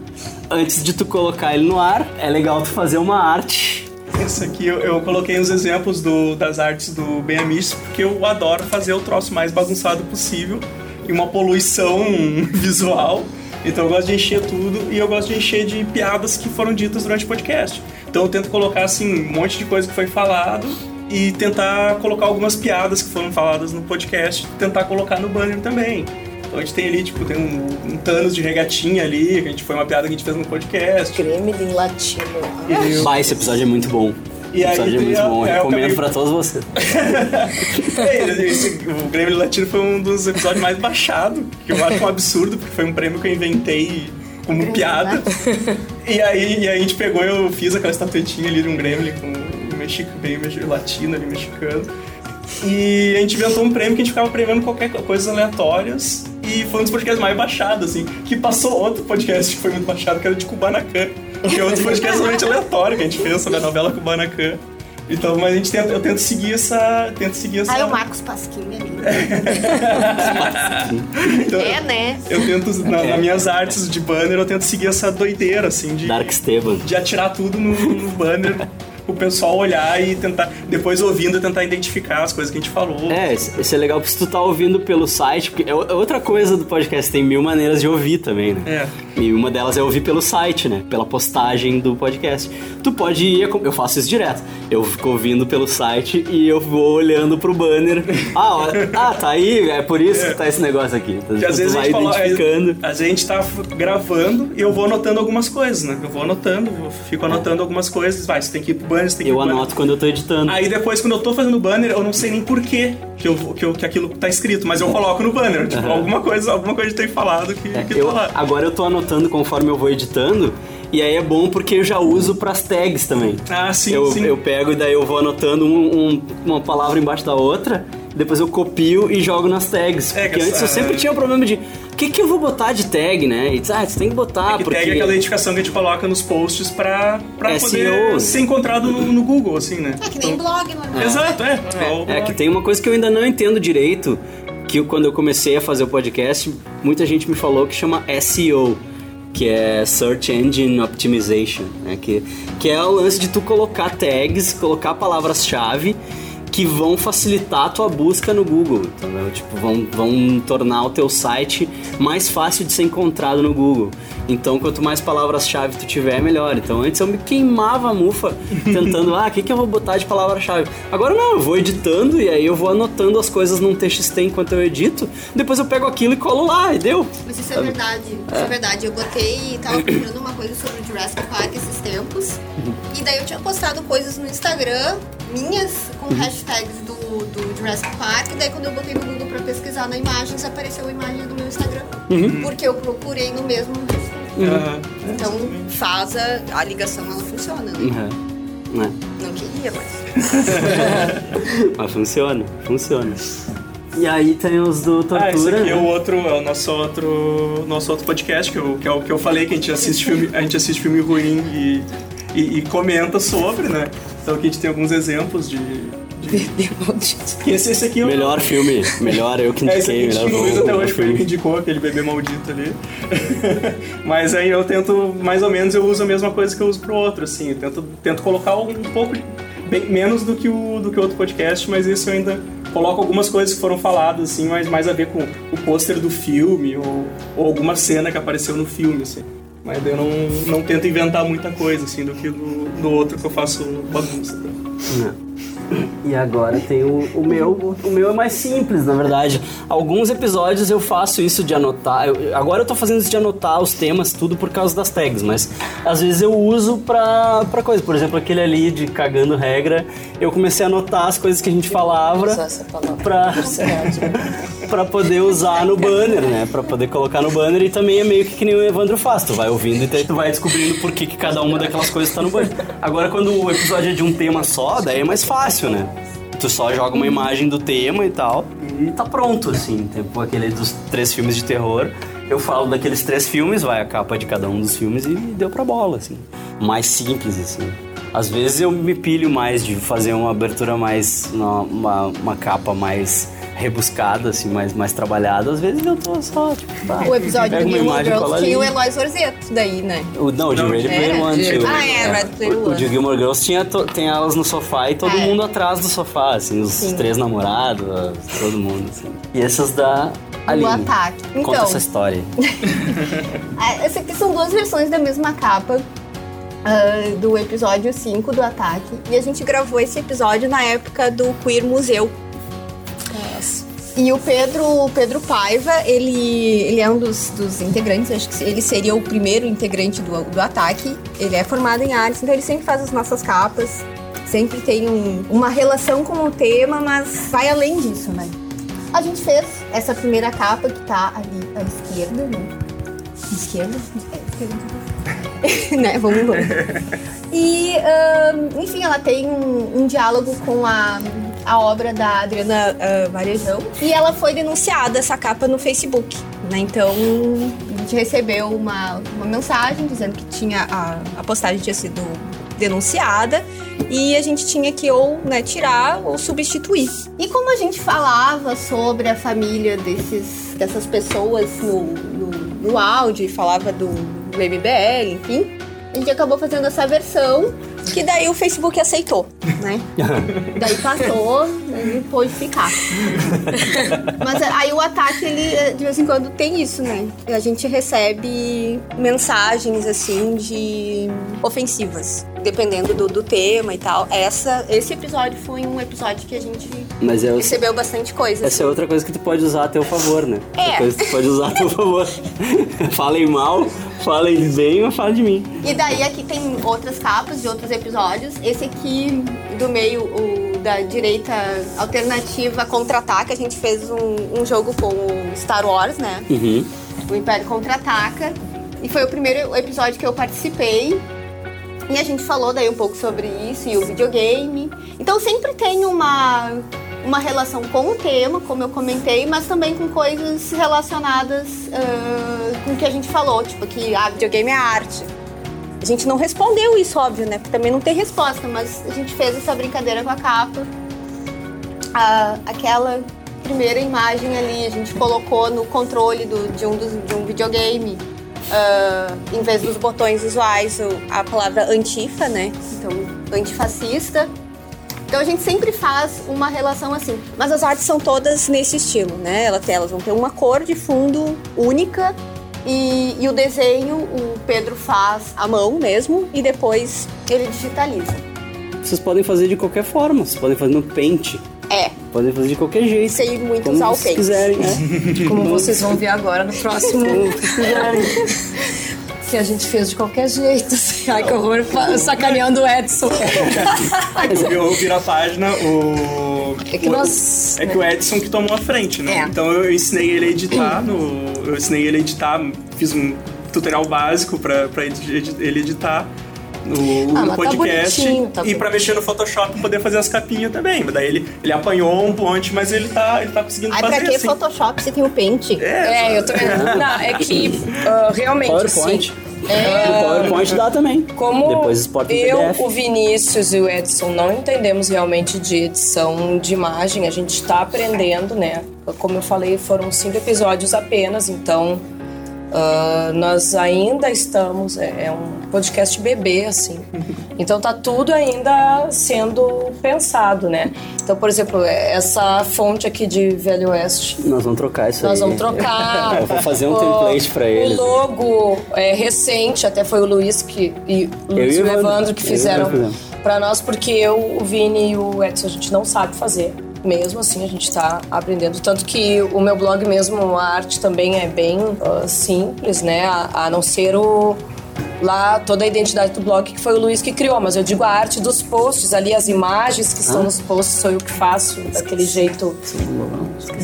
antes de tu colocar ele no ar, é legal tu fazer uma arte. Esse aqui eu, eu coloquei uns exemplos do- das artes do Ben Amish, porque eu adoro fazer o troço mais bagunçado possível e uma poluição [LAUGHS] visual. Então eu gosto de encher tudo e eu gosto de encher de piadas que foram ditas durante o podcast. Então eu tento colocar assim um monte de coisa que foi falado e tentar colocar algumas piadas que foram faladas no podcast, tentar colocar no banner também. Então a gente tem ali, tipo, tem um, um Thanos de regatinha ali, que a gente foi uma piada que a gente fez no podcast. Gremlin latino. E- Bah, esse episódio é muito bom. E Esse aí episódio é muito bom, é, eu recomendo acabei- pra todos vocês. [LAUGHS] É, esse- o Grêmio Latino foi um dos episódios mais baixados, que eu acho um absurdo, porque foi um prêmio que eu inventei como piada. E aí, e aí a gente pegou, eu fiz aquela estatuetinha ali de um Grêmio com um mexico, bem mexi- latino ali, mexicano. E a gente inventou um prêmio que a gente ficava premiando qualquer co- coisas aleatórias. E foi um dos podcasts mais baixados, assim. Que passou outro podcast que foi muito baixado, que era de Kubanacan. Que é outro podcast totalmente aleatório que a gente fez sobre a novela Kubanacan. Então, mas a gente tenta, eu tento seguir essa. Tento seguir essa. Ah, é o Marcos Pasquim ali. Então, É, né? Eu tento, na, nas minhas artes de banner, eu tento seguir essa doideira, assim, de, Dark Esteban. de atirar tudo no, no banner, o pessoal olhar e tentar, depois ouvindo, tentar identificar as coisas que a gente falou. É, esse é legal porque se tu tá ouvindo pelo site, porque é é outra coisa do podcast, tem mil maneiras de ouvir também, né? É. E uma delas é ouvir pelo site, né? Pela postagem do podcast. Tu pode ir, eu faço isso direto. Eu fico ouvindo pelo site e eu vou olhando pro banner. Ah, ó, ah tá aí, é por isso que tá esse negócio aqui. Então, às vezes a vai gente, fala, identificando. às vezes a gente tá gravando e eu vou anotando algumas coisas, né? Eu vou anotando, eu fico anotando algumas coisas. Vai, você tem que ir pro banner, você tem que Eu pro banner. anoto quando eu tô editando. Aí depois, quando eu tô fazendo o banner, eu não sei nem por quê que, eu, que, eu, que aquilo tá escrito, mas eu coloco no banner. Tipo, alguma coisa, alguma coisa tem falado que, É, que eu- tá lá. agora eu tô anotando conforme eu vou editando. E aí é bom porque eu já uso pras tags também. Ah, sim, eu, sim. eu pego e daí eu vou anotando um- um- uma palavra embaixo da outra, depois eu copio e jogo nas tags. É, porque que antes eu essa- sempre tinha o problema de o que, que eu vou botar de tag, né? E diz, ah, você tem que botar, que porque. tag é aquela identificação que a gente coloca nos posts pra, pra SEO. poder ser encontrado no, no Google, assim, né? É que nem blog, normal. Exato, é. É, é que tem uma coisa que eu ainda não entendo direito, que eu- quando eu comecei a fazer o podcast, muita gente me falou que chama SEO, que é Search Engine Optimization, né? que, que é o lance de tu colocar tags, colocar palavras-chave que vão facilitar a tua busca no Google, entendeu? Tipo, vão, vão tornar o teu site mais fácil de ser encontrado no Google. Então, quanto mais palavras-chave tu tiver, melhor. Então, antes eu me queimava a mufa [LAUGHS] tentando, ah, o que, que eu vou botar de palavra-chave? Agora não, eu vou editando e aí eu vou anotando as coisas num TXT enquanto eu edito, depois eu pego aquilo e colo lá e deu. Mas isso é verdade, isso é verdade. Eu botei, tava [CLEARS THROAT] procurando uma coisa sobre o Jurassic Park esses tempos. E daí eu tinha postado coisas no Instagram, minhas, com hashtags do, do Jurassic Park. E daí quando eu botei no Google pra pesquisar na imagens, apareceu a imagem do meu Instagram. Porque eu procurei no mesmo. Aham. Então faz a, a ligação, ela funciona, né? Uhum. Né? Não queria, mas. [LAUGHS] Mas funciona, funciona. E aí tem os do Tortura. Ah, esse aqui é o né? outro, é o nosso outro, nosso outro podcast, que, eu, que é o que eu falei, que a gente assiste filme, a gente assiste filme ruim e, e, e comenta sobre, né? Então aqui a gente tem alguns exemplos de. de... que esse, esse aqui é o. Melhor filme, melhor eu que É, indiquei, gente melhor Luiz voo, até hoje foi ele que filme. indicou aquele bebê maldito ali. [LAUGHS] Mas aí eu tento, mais ou menos, eu uso a mesma coisa que eu uso pro outro, assim. Eu tento, tento colocar um pouco, bem, menos do que o do que o outro podcast, mas isso eu ainda coloco algumas coisas que foram faladas, assim, mas mais a ver com o pôster do filme ou, ou alguma cena que apareceu no filme, assim. Mas eu não, não tento inventar muita coisa, assim, do que no, no outro que eu faço bagunça. E agora tem o, o meu. O meu é mais simples, na verdade. Alguns episódios eu faço isso de anotar. eu- agora eu tô fazendo isso de anotar os temas, tudo por causa das tags, mas às vezes eu uso pra, pra coisa. Por exemplo, aquele ali de cagando regra, eu comecei a anotar as coisas que a gente falava essa palavra. pra, [LAUGHS] pra poder usar no banner, né? Pra poder colocar no banner e também é meio que que nem o Evandro faz. Tu vai ouvindo e tu vai descobrindo por que, que cada uma daquelas coisas tá no banner. Agora, quando o episódio é de um tema só, daí é mais fácil, né? Tu só joga uma imagem do tema e tal e tá pronto, assim. Tipo aquele dos três filmes de terror. Eu falo daqueles três filmes, vai a capa de cada um dos filmes e deu pra bola, assim. Mais simples, assim. Às vezes eu me pilho mais de fazer uma abertura mais. uma, uma, uma capa mais rebuscada, assim, mais, mais trabalhada. Às vezes eu tô só, tipo, tá, O episódio do cola Girls tinha o ali. Eloy Zorzeto daí, né? O, não, o de Ready Player One. de-. Ah, é, Ready Player O, o One. de Gilmore Girls tinha to- tem elas no sofá e todo é. mundo atrás do sofá, assim, os Sim. três namorados, todo mundo, assim. E essas da Aline. ataque. Conta Então. essa história. [LAUGHS] Ah, Essa aqui são duas versões da mesma capa ah, do episódio 5 do Ataque. E a gente gravou esse episódio na época do Queer Museu. E o Pedro, o Pedro Paiva, ele, ele é um dos, dos integrantes, acho que ele seria o primeiro integrante do, do Ataque. Ele é formado em artes, então ele sempre faz as nossas capas. Sempre tem um- uma relação com o tema, mas vai além disso, né? A gente fez essa primeira capa que tá ali à esquerda, né? Esquerda? Esquerda. [LAUGHS] né? Vamos, vamos. E, ahn, enfim, ela tem um, um diálogo com a, a obra da Adriana ah, Varejão. E ela foi denunciada, essa capa, no Facebook. Né? Então, a gente recebeu uma, uma mensagem dizendo que tinha a, a postagem tinha sido denunciada e a gente tinha que ou né, tirar ou substituir. E como a gente falava sobre a família desses, dessas pessoas no, no, no áudio, falava do, do MBL, enfim, a gente acabou fazendo essa versão Que daí o Facebook aceitou, né? [LAUGHS] daí passou, ele pôde ficar. Mas aí o ataque, ele de vez em quando tem isso, né? A gente recebe mensagens assim de ofensivas, dependendo do, do tema e tal. Essa, esse episódio foi um episódio que a gente Mas é, recebeu bastante coisa. essa é outra coisa que tu pode usar a teu favor, né? É. Outra coisa que tu pode usar a teu favor. [LAUGHS] falem mal, falem bem, mas fala de mim. E daí aqui tem outras capas de outros episódios. Esse aqui do meio, o da direita alternativa contra-ataca, a gente fez um, um jogo com o Star Wars, né? Uhum. O Império Contra-Ataca. E foi o primeiro episódio que eu participei. E a gente falou daí um pouco sobre isso e o videogame. Então sempre tem uma, uma relação com o tema, como eu comentei, mas também com coisas relacionadas ah, com o que a gente falou, tipo que ah, videogame é arte. A gente não respondeu isso, óbvio, né? Porque também não tem resposta, mas a gente fez essa brincadeira com a capa. Ah, aquela primeira imagem ali, a gente colocou no controle do- de, um dos- de um videogame, ah, em vez dos botões visuais, o- a palavra antifa, né? Então, antifascista. Então a gente sempre faz uma relação assim. Mas as artes são todas nesse estilo, né? Elas, elas vão ter uma cor de fundo única e, e o desenho o Pedro faz à mão mesmo e depois ele digitaliza. Vocês podem fazer de qualquer forma, vocês podem fazer no Paint, É, podem fazer de qualquer jeito. sei muito Como usar o quiserem, né? [LAUGHS] Como vocês vão ver agora no próximo. que a gente fez de qualquer jeito. assim. Ai, que horror, sacaneando o Edson. [LAUGHS] Eu viro a página, o. É que o- nós- É que o Edson que tomou a frente, né? É. Então eu ensinei ele a editar no. Eu ensinei ele a editar, fiz um tutorial básico pra, pra edi- edi- ele editar. No, Ah, no tá podcast bonitinho, tá e pra mexer no Photoshop poder fazer as capinhas também. Mas daí ele, ele apanhou um monte, mas ele tá, ele tá conseguindo Ai, fazer pra que assim. Photoshop se tem o Paint? É, eu também. [LAUGHS] Não, é que ah, realmente. PowerPoint. Assim, é, O PowerPoint dá também. Como Depois exporta eu, PDF. o Vinícius e o Edson não entendemos realmente de edição de imagem, a gente está aprendendo, né? Como eu falei, foram cinco episódios apenas, então ah, nós ainda estamos, é, é um podcast bebê, assim. Então tá tudo ainda sendo pensado, né? Então, por exemplo, essa fonte aqui de Velho Oeste, Nós vamos trocar isso nós aí. vamos trocar. [LAUGHS] Eu vou fazer um O- template pra eles. O logo é recente, até foi o Luiz que, e o Luiz e o Evandro. Evandro que fizeram pra nós, porque eu, o Vini e o Edson a gente não sabe fazer. Mesmo assim, a gente tá aprendendo. Tanto que o meu blog mesmo, a arte também é bem ah, simples, né? A, a não ser o. Lá, toda a identidade do blog que foi o Luiz que criou, mas eu digo a arte dos posts ali, as imagens que estão nos posts, sou eu que faço, daquele jeito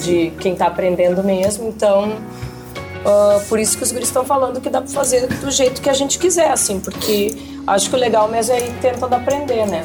de quem tá aprendendo mesmo. Então, ah, por isso que os guris estão falando que dá pra fazer do jeito que a gente quiser, assim, porque acho que o legal mesmo é ir tentando aprender, né?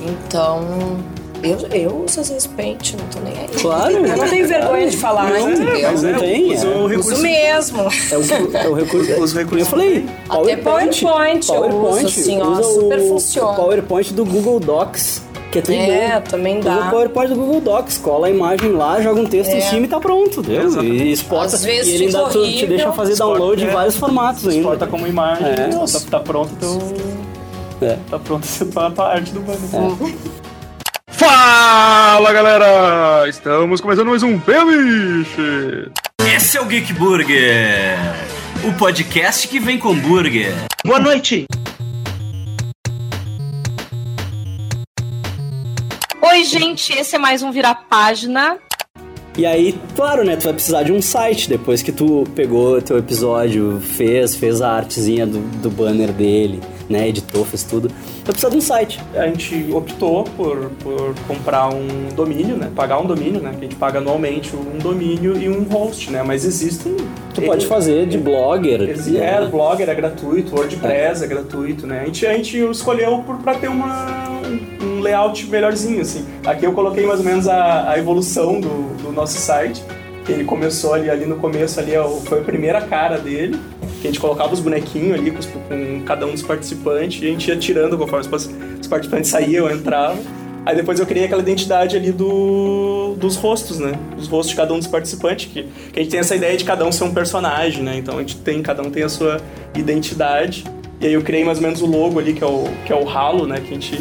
Então, eu, eu uso às vezes Paint, não tô nem aí. Claro. Eu não tenho vergonha de falar, Não, entendeu? mas não tem, usa é. o recurso. Uso mesmo. É o, é o recurso. Os recursos Eu falei, Até PowerPoint eu uso, assim, ó, usa super o, funciona. O PowerPoint do Google Docs, que é tudo É, bom. também Usa dá. o PowerPoint do Google Docs, cola a imagem lá, joga um texto em É. cima e tá pronto, entendeu? E exporta. Às vezes e ele ainda tu- te horrível. deixa fazer download em Exporta, vários formatos ainda. Exporta como imagem, É. tá, tá pronto teu. É. Tá pronto [LAUGHS] a tua arte do banner. Fala galera! Estamos começando mais um Beliche! Esse é o Geek Burger, o podcast que vem com burger. Boa noite! Oi, gente, esse é mais um Virar Página. E aí, claro, né, tu vai precisar de um site depois que tu pegou teu episódio, fez, fez a artezinha do, do banner dele, né, editou, fez tudo. Vai precisar de um site. A gente optou por, por comprar um domínio, né? Pagar um domínio, né? Que a gente paga anualmente um domínio e um host, né? Mas existem. Tu pode fazer de blogger. Exi- É, Blogger é gratuito, WordPress é, gratuito, né? A gente, a gente escolheu por, pra ter uma, um layout melhorzinho, assim. Aqui eu coloquei mais ou menos a, a evolução do, do nosso site. Ele começou ali, ali no começo, ali foi a primeira cara dele. Que a gente colocava os bonequinhos ali com, com cada um dos participantes e a gente ia tirando conforme os, os participantes saíam, entravam. Aí depois eu criei aquela identidade ali do, dos rostos, né? Os rostos de cada um dos participantes, que, que a gente tem essa ideia de cada um ser um personagem, né? Então a gente tem, cada um tem a sua identidade. E aí eu criei mais ou menos o logo ali, que é o, que é o ralo, né? Que a gente.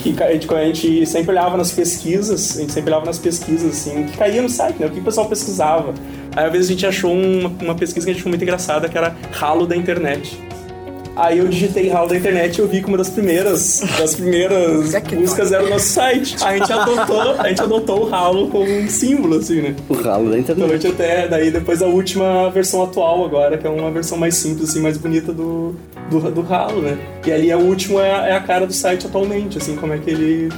Que ca- a gente, a gente sempre olhava nas pesquisas, a gente sempre olhava nas pesquisas, assim, que caía no site, né? O que o pessoal pesquisava. Aí, às vezes, a gente achou uma, uma pesquisa que a gente achou muito engraçada, que era ralo da internet. Aí eu digitei ralo da internet e eu vi que uma das primeiras, das primeiras buscas era o nosso site. A gente adotou, a gente adotou o ralo como um símbolo, assim, né? O ralo da Então a internet. gente até, daí depois a última versão atual agora, que é uma versão mais simples, assim, mais bonita do, do, do ralo, né? E ali a última é a, é a cara do site atualmente, assim, como é que ele.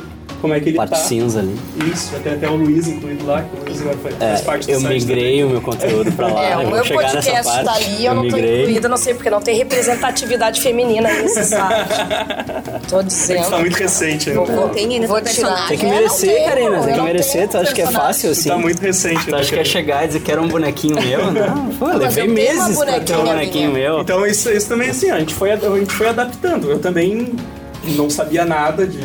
Como é que ele Parte tá. cinza ali. Isso, tem até o Luiz incluído lá, que o Luiz agora faz, faz parte do É, eu site migrei o meu conteúdo pra lá. [LAUGHS] É, eu o vou meu chegar nessa podcast parte. tá ali, eu, não tô migrei. incluída, não sei porque não tem representatividade feminina nesse site. [LAUGHS] Tô também. dizendo. Tá muito recente ainda. Não tem ainda Vou tirar. personagem. Tem que É, não merecer, Karina. Tem eu que não merecer. Tu acha que é fácil assim? Tá muito recente. Tu né, acha que ia cara? chegar e dizer que era um bonequinho meu? [LAUGHS] Não, pô, eu levei eu meses pra ter um bonequinho meu. Então isso, isso também assim, a gente, foi, a gente foi adaptando. Eu também não sabia nada de,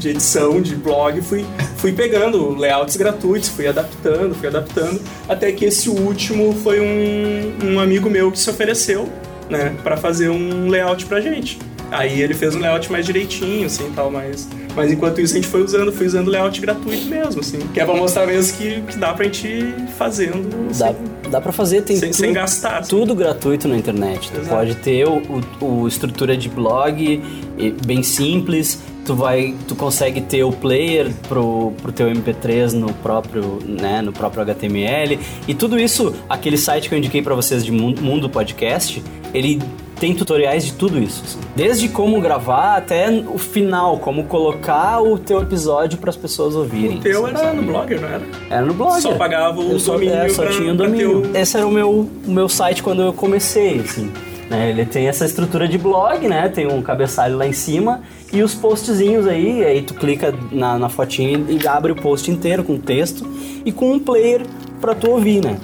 de, edição, de blog, fui, fui pegando layouts gratuitos, fui adaptando, fui adaptando, até que esse último foi um, um amigo meu que se ofereceu, né, para fazer um layout pra gente. Aí ele fez um layout mais direitinho, assim, tal, mas... Mas enquanto isso a gente foi usando, fui usando layout gratuito mesmo, assim. Que é pra mostrar mesmo que, que dá pra gente ir fazendo Dá, sem, dá pra fazer, tem sem, tudo, sem gastar. assim. tudo gratuito na internet. Tu Exato. pode ter o, o- o estrutura de blog bem simples. Tu vai, tu consegue ter o player pro, pro teu MP3 no próprio, né, no próprio HTML e tudo isso. Aquele site que eu indiquei pra vocês de Mundo, Podcast, ele tem tutoriais de tudo isso. assim. Desde como gravar até o final, como colocar o teu episódio para as pessoas ouvirem. O teu assim, era sabe? no Blogger, não era? Era no blog. Só pagava o eu só, domínio É, só pra- tinha o domínio. Esse era o meu, o meu site quando eu comecei, assim. Né? Ele tem essa estrutura de blog, né? Tem um cabeçalho lá em cima e os postzinhos aí. Aí tu clica na, na fotinha e abre o post inteiro com texto e com um player pra tu ouvir, né?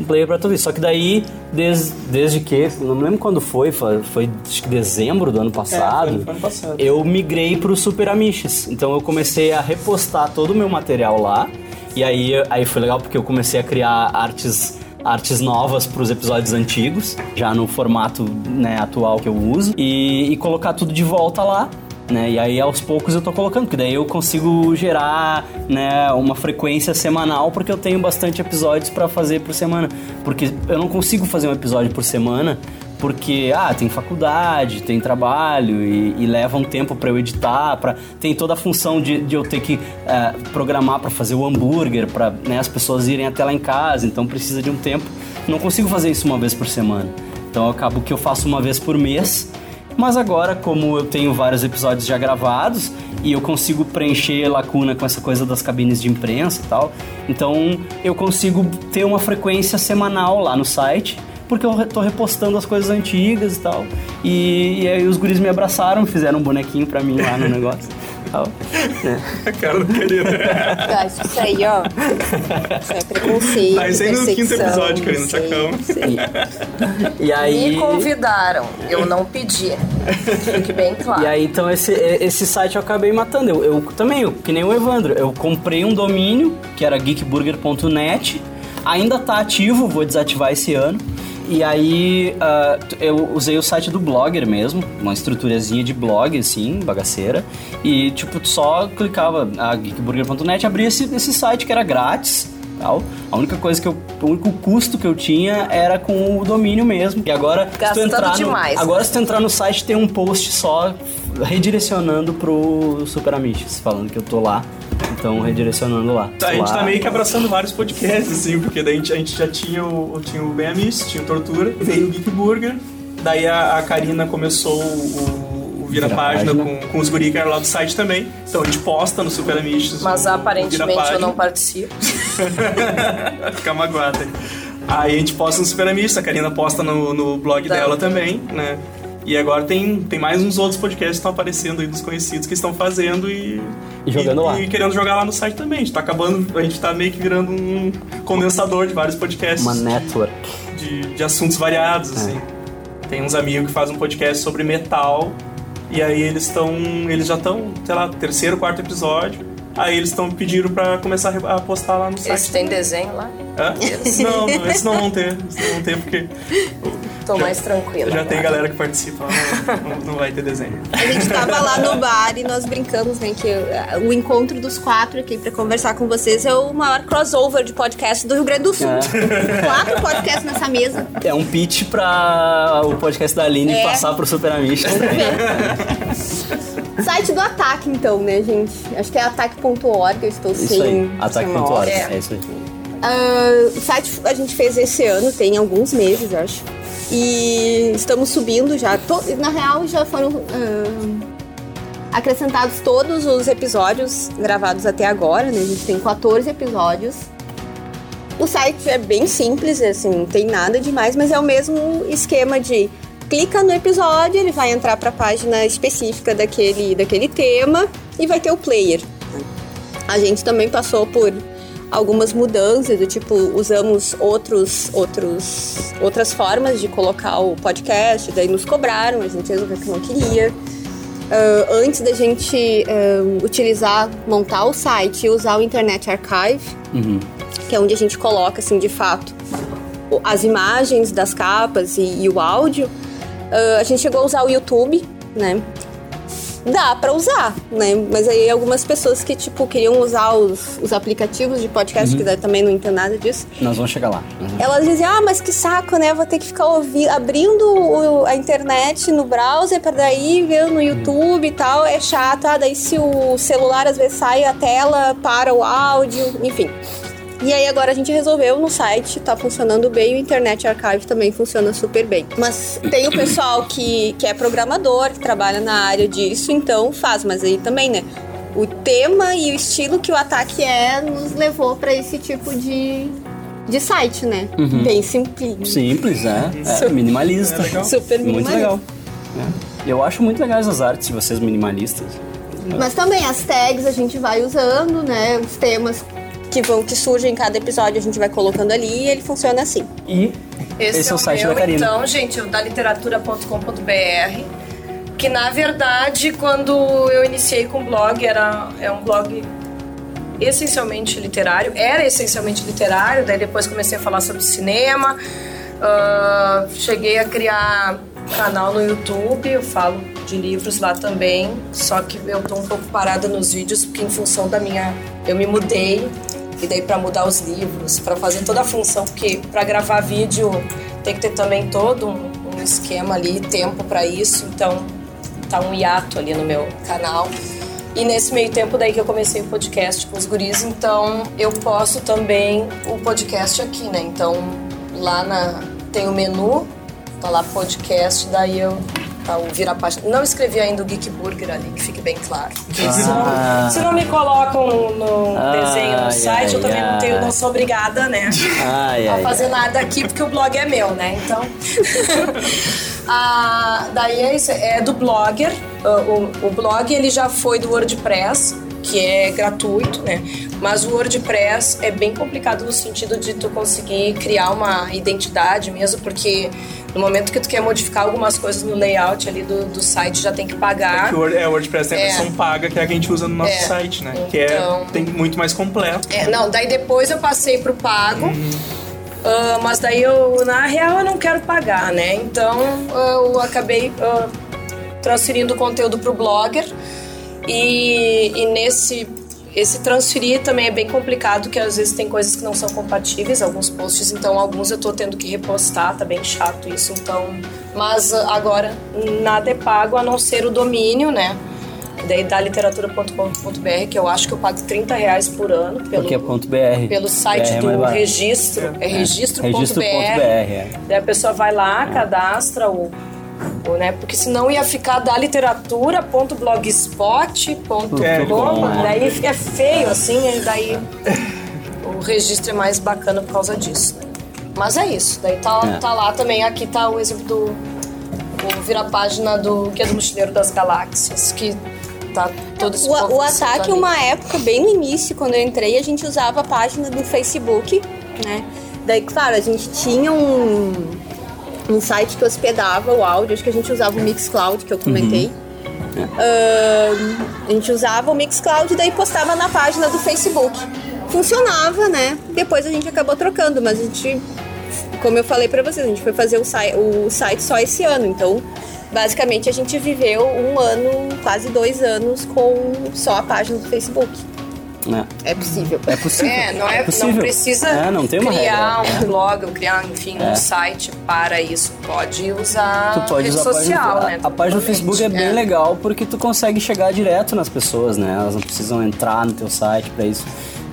Um player pra tu ouvir. Só que daí, desde, desde que, não me lembro quando foi, foi, foi acho que dezembro do ano passado. É, foi- foi ano passado. Eu migrei pro Super Amiches. Então eu comecei a repostar todo o meu material lá. E aí, aí foi legal porque eu comecei a criar artes artes novas para os episódios antigos, já no formato né, atual que eu uso, e, e colocar tudo de volta lá. Né? E aí aos poucos eu tô colocando, porque daí eu consigo gerar né, uma frequência semanal, porque eu tenho bastante episódios para fazer por semana. Porque eu não consigo fazer um episódio por semana, porque ah, tem faculdade, tem trabalho e, e leva um tempo para eu editar, para tem toda a função de, de eu ter que eh, programar para fazer o hambúrguer, para né, as pessoas irem até lá em casa, então precisa de um tempo. Não consigo fazer isso uma vez por semana. Então eu acabo que eu faço uma vez por mês. Mas agora, como eu tenho vários episódios já gravados e eu consigo preencher lacuna com essa coisa das cabines de imprensa e tal, então eu consigo ter uma frequência semanal lá no site porque eu tô repostando as coisas antigas e tal. E, e aí os guris me abraçaram, fizeram um bonequinho pra mim lá no [LAUGHS] negócio. Tal. A cara da Karina. Ah, Isso aí, ó. Isso é preconceito. Tá, isso aí no quinto episódio, Karina, Tchacão. sei. E aí. Me convidaram, eu não pedi. Fique bem claro. E aí, então, esse, esse site eu acabei matando. Eu, eu também, eu, que nem o Evandro, eu comprei um domínio, que era geekburger.net, ainda tá ativo, vou desativar esse ano. E aí, ah, eu usei o site do Blogger mesmo, uma estruturazinha de blog, assim, bagaceira. E, tipo, só clicava a geekburger.net, abria esse, esse site que era grátis, tal. A única coisa que eu, o único custo que eu tinha era com o domínio mesmo. E agora, se tu Gastando entrar no, demais, né? agora se tu entrar no site tem um post só redirecionando pro Super Amiches, falando que eu tô lá. Então, redirecionando lá. A gente lá. tá meio que abraçando vários podcasts, assim, porque daí a gente, a gente já tinha o, tinha o Bem Amish, tinha o Tortura, veio o Geek Burger, daí a, a Karina começou o Vira, Vira Página, Página. Com, com os guri que era lá do site também. Então a gente posta no Super Amish. Mas aparentemente eu não participo. [LAUGHS] Ficar magoada. Aí a gente posta no Super Amish, a Karina posta no, no blog Tá. dela também, né? E agora tem, tem mais uns outros podcasts que estão aparecendo aí dos conhecidos que estão fazendo e. E jogando lá. E querendo jogar lá no site também. A gente tá acabando, a gente tá meio que virando um condensador de vários podcasts Uma network. de, de assuntos variados, assim. Tem uns amigos que fazem um podcast sobre metal, e aí eles estão. Eles já estão, sei lá, terceiro, quarto episódio. Aí eles estão pedindo pra começar a postar lá no site. Esse tem desenho lá? Hã? Não, não, esses não vão ter. Esses não vão ter porque. [LAUGHS] tô mais tranquila. Já tem agora. galera que participa, não, não- vai ter desenho. A gente tava lá no bar e nós brincamos, né, que uh, o encontro dos quatro aqui pra conversar com vocês é o maior crossover de podcast do Rio Grande do Sul. Quatro podcasts nessa mesa. É um pitch pra o podcast da Aline É. passar pro Super Amistas. Site do Ataque, então, né, gente? Acho que é ataque.org, eu estou Isso sem. ataque.org. nome. É isso aí. Ah, o site a gente fez esse ano, tem alguns meses, acho. E estamos subindo já. Na real, já foram ah, acrescentados todos os episódios gravados até agora, né? A gente tem 14 episódios. O site é bem simples, assim, não tem nada demais, mas é o mesmo esquema de clica no episódio, ele vai entrar para a página específica daquele, daquele tema e vai ter o player. A gente também passou por algumas mudanças, do tipo, usamos outros, outros, outras formas de colocar o podcast, daí nos cobraram, a gente resolveu que não queria. Ah, antes da gente ah, utilizar, montar o site e usar o Internet Archive, Uhum. que é onde a gente coloca, assim, de fato, as imagens das capas e, e o áudio, ah, a gente chegou a usar o YouTube, né? Dá pra usar, né? Mas aí algumas pessoas que, tipo, queriam usar os, os aplicativos de podcast, que daí também não entendo nada disso, Nós vamos chegar lá. Vamos- elas diziam, ah, mas que saco, né? Vou ter que ficar ouvi- abrindo o- a internet no browser para daí ver no YouTube e tal. É chato. Ah, daí se o celular às vezes sai a tela, para o áudio, enfim. E aí agora a gente resolveu no site, tá funcionando bem, o Internet Archive também funciona super bem. Mas tem o pessoal que, que é programador, que trabalha na área disso, então faz, mas aí também, né? O tema e o estilo que o ataque é nos levou para esse tipo de, de site, né? Bem simples. Simples, é. é minimalista. Super Muito minimalista. legal. É. Eu acho muito legais as artes de vocês minimalistas. Mas também as tags a gente vai usando, né? Os temas que vão que surgem em cada episódio a gente vai colocando ali e ele funciona assim. E esse, é o site meu, da Karina. Então, gente, o da literatura.com.br, que na verdade, quando eu iniciei com o blog, era é um blog essencialmente literário, era essencialmente literário, daí depois comecei a falar sobre cinema, ah, cheguei a criar canal no YouTube, eu falo de livros lá também, só que eu tô um pouco parada nos vídeos porque em função da minha, eu me mudei e daí para mudar os livros, para fazer toda a função, porque para gravar vídeo tem que ter também todo um, um esquema ali, tempo para isso, então tá um hiato ali no meu canal. E nesse meio tempo daí que eu comecei o podcast com os guris, então eu posto também o podcast aqui, né? Então lá na tem o menu, tá lá podcast, daí eu tá o vira página. Não escrevi ainda o Geek Burger ali, que fique bem claro. Porque se, Ah. não, se não me colocam no, no Ai, desenho no site, eu também não tenho, ai. não sou obrigada, né? Ai, a ai, fazer ai. nada aqui porque o blog é meu, né? Então. [LAUGHS] Ah, daí é, isso, é do Blogger. Ah, O, o blog ele já foi do WordPress, que é gratuito, né? Mas o WordPress é bem complicado no sentido de tu conseguir criar uma identidade mesmo, porque no momento que tu quer modificar algumas coisas no layout ali do, do site já tem que pagar. Que o Word- é, o WordPress tem a É. versão paga, que é a que a gente usa no nosso É. site, né? Que Então- é tem muito mais completo. É, não, daí depois eu passei pro pago. ah, mas daí eu, na real, eu não quero pagar, né? Então eu acabei ah, transferindo o conteúdo pro blogger. E, e nesse esse transferir também é bem complicado, que às vezes tem coisas que não são compatíveis, alguns posts, então alguns eu tô tendo que repostar, tá bem chato isso, então. Mas agora nada é pago a não ser o domínio, né? Daí da literatura.com.br, que eu acho que eu pago 30 reais por ano pelo, Porque é ponto .br. pelo site BR é do registro, é, registro.br. Registro.br, é. Daí a pessoa vai lá, cadastra o, o, né? Porque senão ia ficar da literatura.blogspot.com. É, bom, né? daí é feio assim, e daí o registro é mais bacana por causa disso. né? Mas é isso. Daí tá, É. tá lá também. Aqui tá o exemplo do o vira-página do Guia do Mochileiro das Galáxias, que tá todo esse O, o ataque, uma época, bem no início, quando eu entrei, a gente usava a página do Facebook, né? Daí, claro, a gente tinha um, um site que hospedava o áudio, acho que a gente usava o Mixcloud, que eu comentei. Ahn, a gente usava o Mixcloud e daí postava na página do Facebook. Funcionava, né? Depois a gente acabou trocando, mas a gente como eu falei pra vocês, a gente foi fazer o, site, o site só esse ano, então basicamente a gente viveu um ano, quase dois anos com só a página do Facebook. Né? É possível. É possível. É, não, é, possível. não precisa É, não tem uma criar regra, um é. blog criar, enfim, É. um site para isso. Pode usar Tu pode rede usar social, a página, né? a, a página do Facebook é bem É. legal porque tu consegue chegar direto nas pessoas, né? Elas não precisam entrar no teu site pra isso.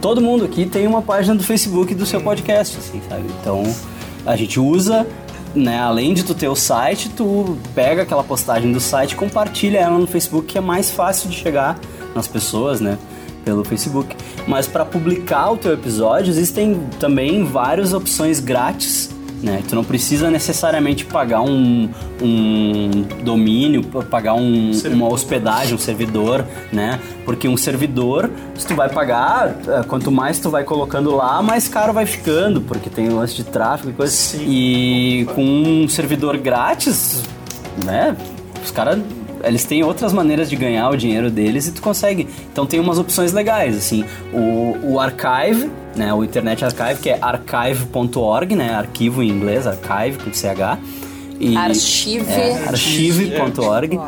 Todo mundo aqui tem uma página do Facebook do seu podcast, assim, sabe? Então a gente usa, né? Além de tu ter o site, tu pega aquela postagem do site, e compartilha ela no Facebook, que é mais fácil de chegar nas pessoas, né? Pelo Facebook. Mas para publicar o teu episódio, existem também várias opções grátis né? Tu não precisa necessariamente pagar um, um domínio, pagar um- uma hospedagem, um servidor, né? Porque um servidor, se tu vai pagar, eh, quanto mais tu vai colocando lá, mais caro vai ficando, porque tem lance de tráfego e coisa. Sim. E com um servidor grátis, né? Os caras eles têm outras maneiras de ganhar o dinheiro deles e tu consegue. Então tem umas opções legais, assim. O, o Archive, né? O Internet Archive, que é archive.org, né? Arquivo em inglês, archive com CH. E, Archive. É, archive.org.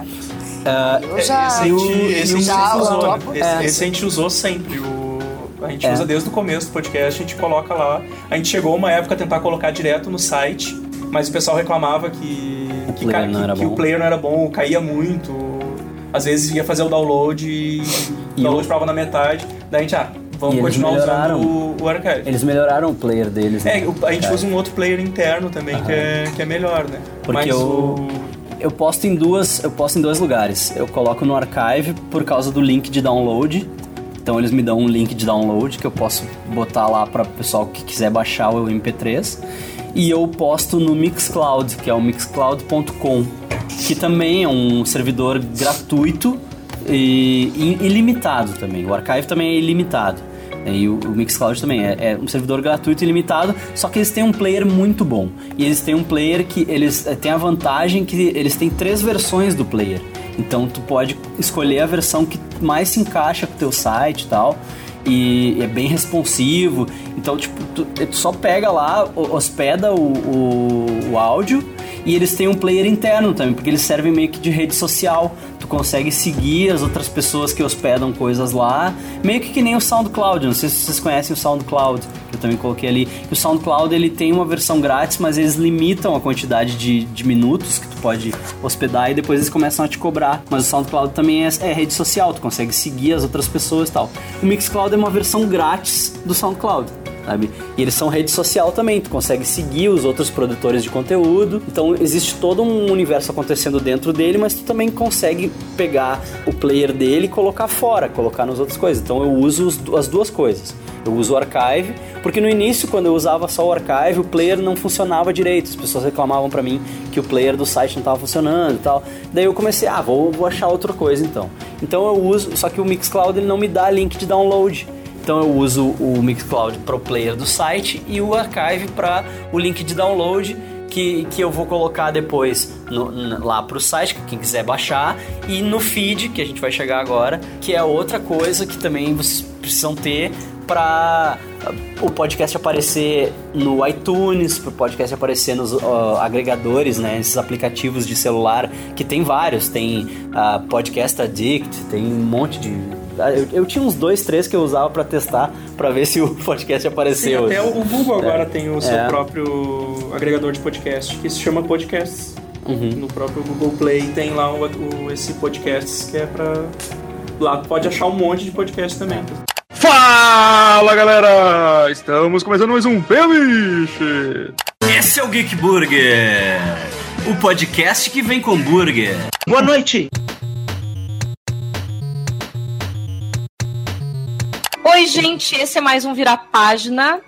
Eu já... Esse, a E o- gente, esse a o gente já usou, topo. esse, É. esse a gente usou sempre. O, a gente É. usa desde o começo do podcast, a gente coloca lá. A gente chegou uma época a tentar colocar direto no site, mas o pessoal reclamava que, O que, player não que- era que bom. o player não era bom, caía muito. Às vezes ia fazer o download e o download parava na metade. Daí a gente, ah, vamos E continuar usando o, o archive. eles melhoraram o player deles, né? É, a gente Cara. usa um outro player interno também que, é, que é melhor, né? Porque Mas eu-. Eu posto em duas, eu posto em dois lugares. Eu coloco no archive por causa do link de download. Então eles me dão um link de download que eu posso botar lá para o pessoal que quiser baixar o MP3. E eu posto no Mixcloud, que é o mixcloud.com, que também é um servidor gratuito e e ilimitado também. O archive também é ilimitado. E o, o Mixcloud também é, é um servidor gratuito e ilimitado, só que eles têm um player muito bom. E eles têm um player que eles eh, têm a vantagem que eles têm três versões do player. Então tu pode escolher a versão que mais se encaixa com o teu site e tal. E é bem responsivo. Então, tipo, tu, tu só pega lá, ho- hospeda o, o, o áudio e eles têm um player interno também, porque eles servem meio que de rede social. Tu consegue seguir as outras pessoas que hospedam coisas lá, meio que que nem o SoundCloud. Não sei se vocês conhecem o SoundCloud, que eu também coloquei ali. O SoundCloud ele tem uma versão grátis, mas eles limitam a quantidade de, de minutos que tu pode hospedar e depois eles começam a te cobrar. Mas o SoundCloud também é, é rede social, tu consegue seguir as outras pessoas e tal. O Mixcloud é uma versão grátis do SoundCloud sabe? E eles são rede social também, tu consegue seguir os outros produtores de conteúdo. Então existe todo um universo acontecendo dentro dele, mas tu também consegue pegar o player dele e colocar fora, colocar nas outras coisas. Então eu uso as duas coisas. Eu uso o archive, porque no início, quando eu usava só o archive, o player não funcionava direito. As pessoas reclamavam pra mim que o player do site não estava funcionando e tal. Daí eu comecei, ah, vou, vou achar outra coisa então. Então eu uso, só que o Mixcloud ele não me dá link de download. Então eu uso o Mixcloud para o player do site e o Archive para o link de download que, que eu vou colocar depois no- lá para o site, que quem quiser baixar, e no feed, que a gente vai chegar agora, que é outra coisa que também vocês precisam ter para o podcast aparecer no iTunes, para o podcast aparecer nos ó, agregadores, né, esses aplicativos de celular, que tem vários, tem ah, Podcast Addict, tem um monte de eu, eu tinha uns dois, três que eu usava pra testar, pra ver se o [LAUGHS] podcast Sim, apareceu. até o Google agora tem o seu É. próprio agregador de podcast, que se chama Podcasts. Uhum. No próprio Google Play tem lá o, o- esse Podcasts que é pra. Lá tu pode achar um monte de podcast também. Fala galera! Estamos começando mais um Peliche! Esse é o Geek Burger, o podcast que vem com burger. Boa noite! Oi, gente, esse é mais um Virar Página.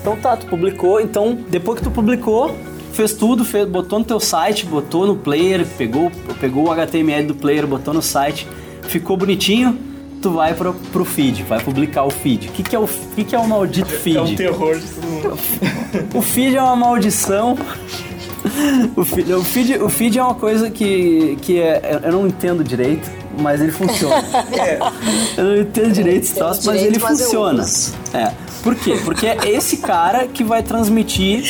Então tá, tu publicou, então depois que tu publicou, fez tudo, fez, botou no teu site, botou no player, pegou, pegou o HTML do player, botou no site, ficou bonitinho, tu vai pro, pro feed, vai publicar o feed. O que, que é o que, que é o maldito feed? É um terror de todo mundo. O feed é uma maldição. O feed, o feed, o feed é uma coisa que, que é, eu não entendo direito, mas ele funciona. [LAUGHS] É, Eu não entendo direito esse troço, mas direito, ele mas eu funciona. É. Por quê? Porque é esse cara que vai transmitir,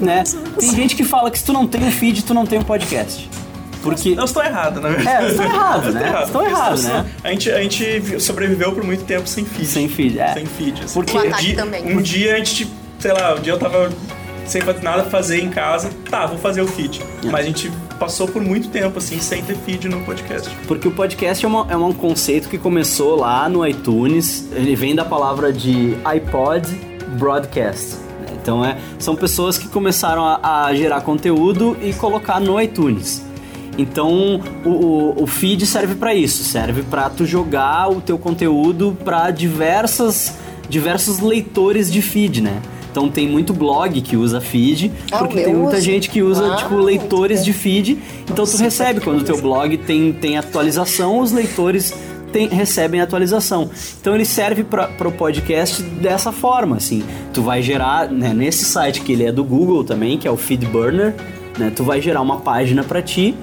né? Tem gente que fala que se tu não tem um feed, tu não tem um podcast. Porque. eu estou errado, na verdade. É, estão [LAUGHS] errado, né? Estou Estão Porque errado, né? A gente, a gente vi- sobreviveu por muito tempo sem feed. Sem feed, é. Sem feed. assim. Porque- um dia, também. Um dia a gente, sei lá, um dia eu tava sem fazer nada fazer em casa. Tá, vou fazer o feed. É. Mas a gente passou por muito tempo, assim, sem ter feed no podcast. Porque o podcast é, uma- é um conceito que começou lá no iTunes. Ele vem da palavra de iPod Broadcast. né? Então é, são pessoas que começaram a, a gerar conteúdo e colocar no iTunes. Então o, o, o feed serve para isso, serve para tu jogar o teu conteúdo para diversas diversos leitores de feed, né? Então tem muito blog que usa feed, Ah, porque tem muita usa. gente que usa Ah, tipo leitores de feed. Então tu recebe quando o teu blog tem, tem atualização, os leitores tem- recebem atualização. Então ele serve para o podcast dessa forma, assim. Tu vai gerar né, nesse site que ele é do Google também, que é o Feedburner, né? Tu vai gerar uma página para ti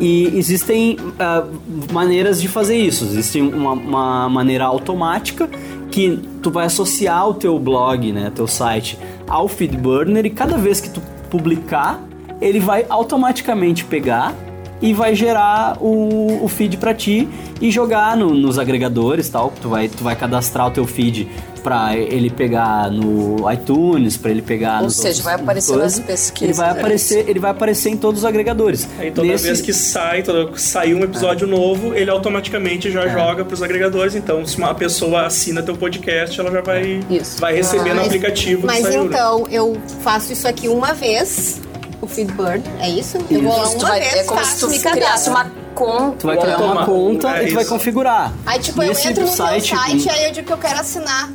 e existem ah, maneiras de fazer isso. Existe uma, uma maneira automática que tu vai associar o teu blog, né, teu site ao Feedburner e cada vez que tu publicar, ele vai automaticamente pegar e vai gerar o, o feed para ti e jogar no- nos agregadores tal. Tu vai, tu vai cadastrar o teu feed para ele pegar no iTunes, para ele pegar Ou nos seja, outros vai aparecer nas pesquisas, Ele vai né? aparecer, ele vai aparecer em todos os agregadores. Aí toda Nesse- vez que sai, toda, sai um episódio novo, ele automaticamente já joga pros agregadores. Então, se uma pessoa assina teu podcast, ela já vai, Isso. vai receber no Mas- aplicativo Mas né? então, eu faço isso aqui uma vez, o Feedburn, é isso? Eu vou lá uma tu vai, vez, é como se tu me criasse cadastro. uma conta. Tu vai criar uma conta é e tu vai isso. configurar. Aí, tipo, Nesse eu entro no site, teu site, aí eu digo que eu quero assinar.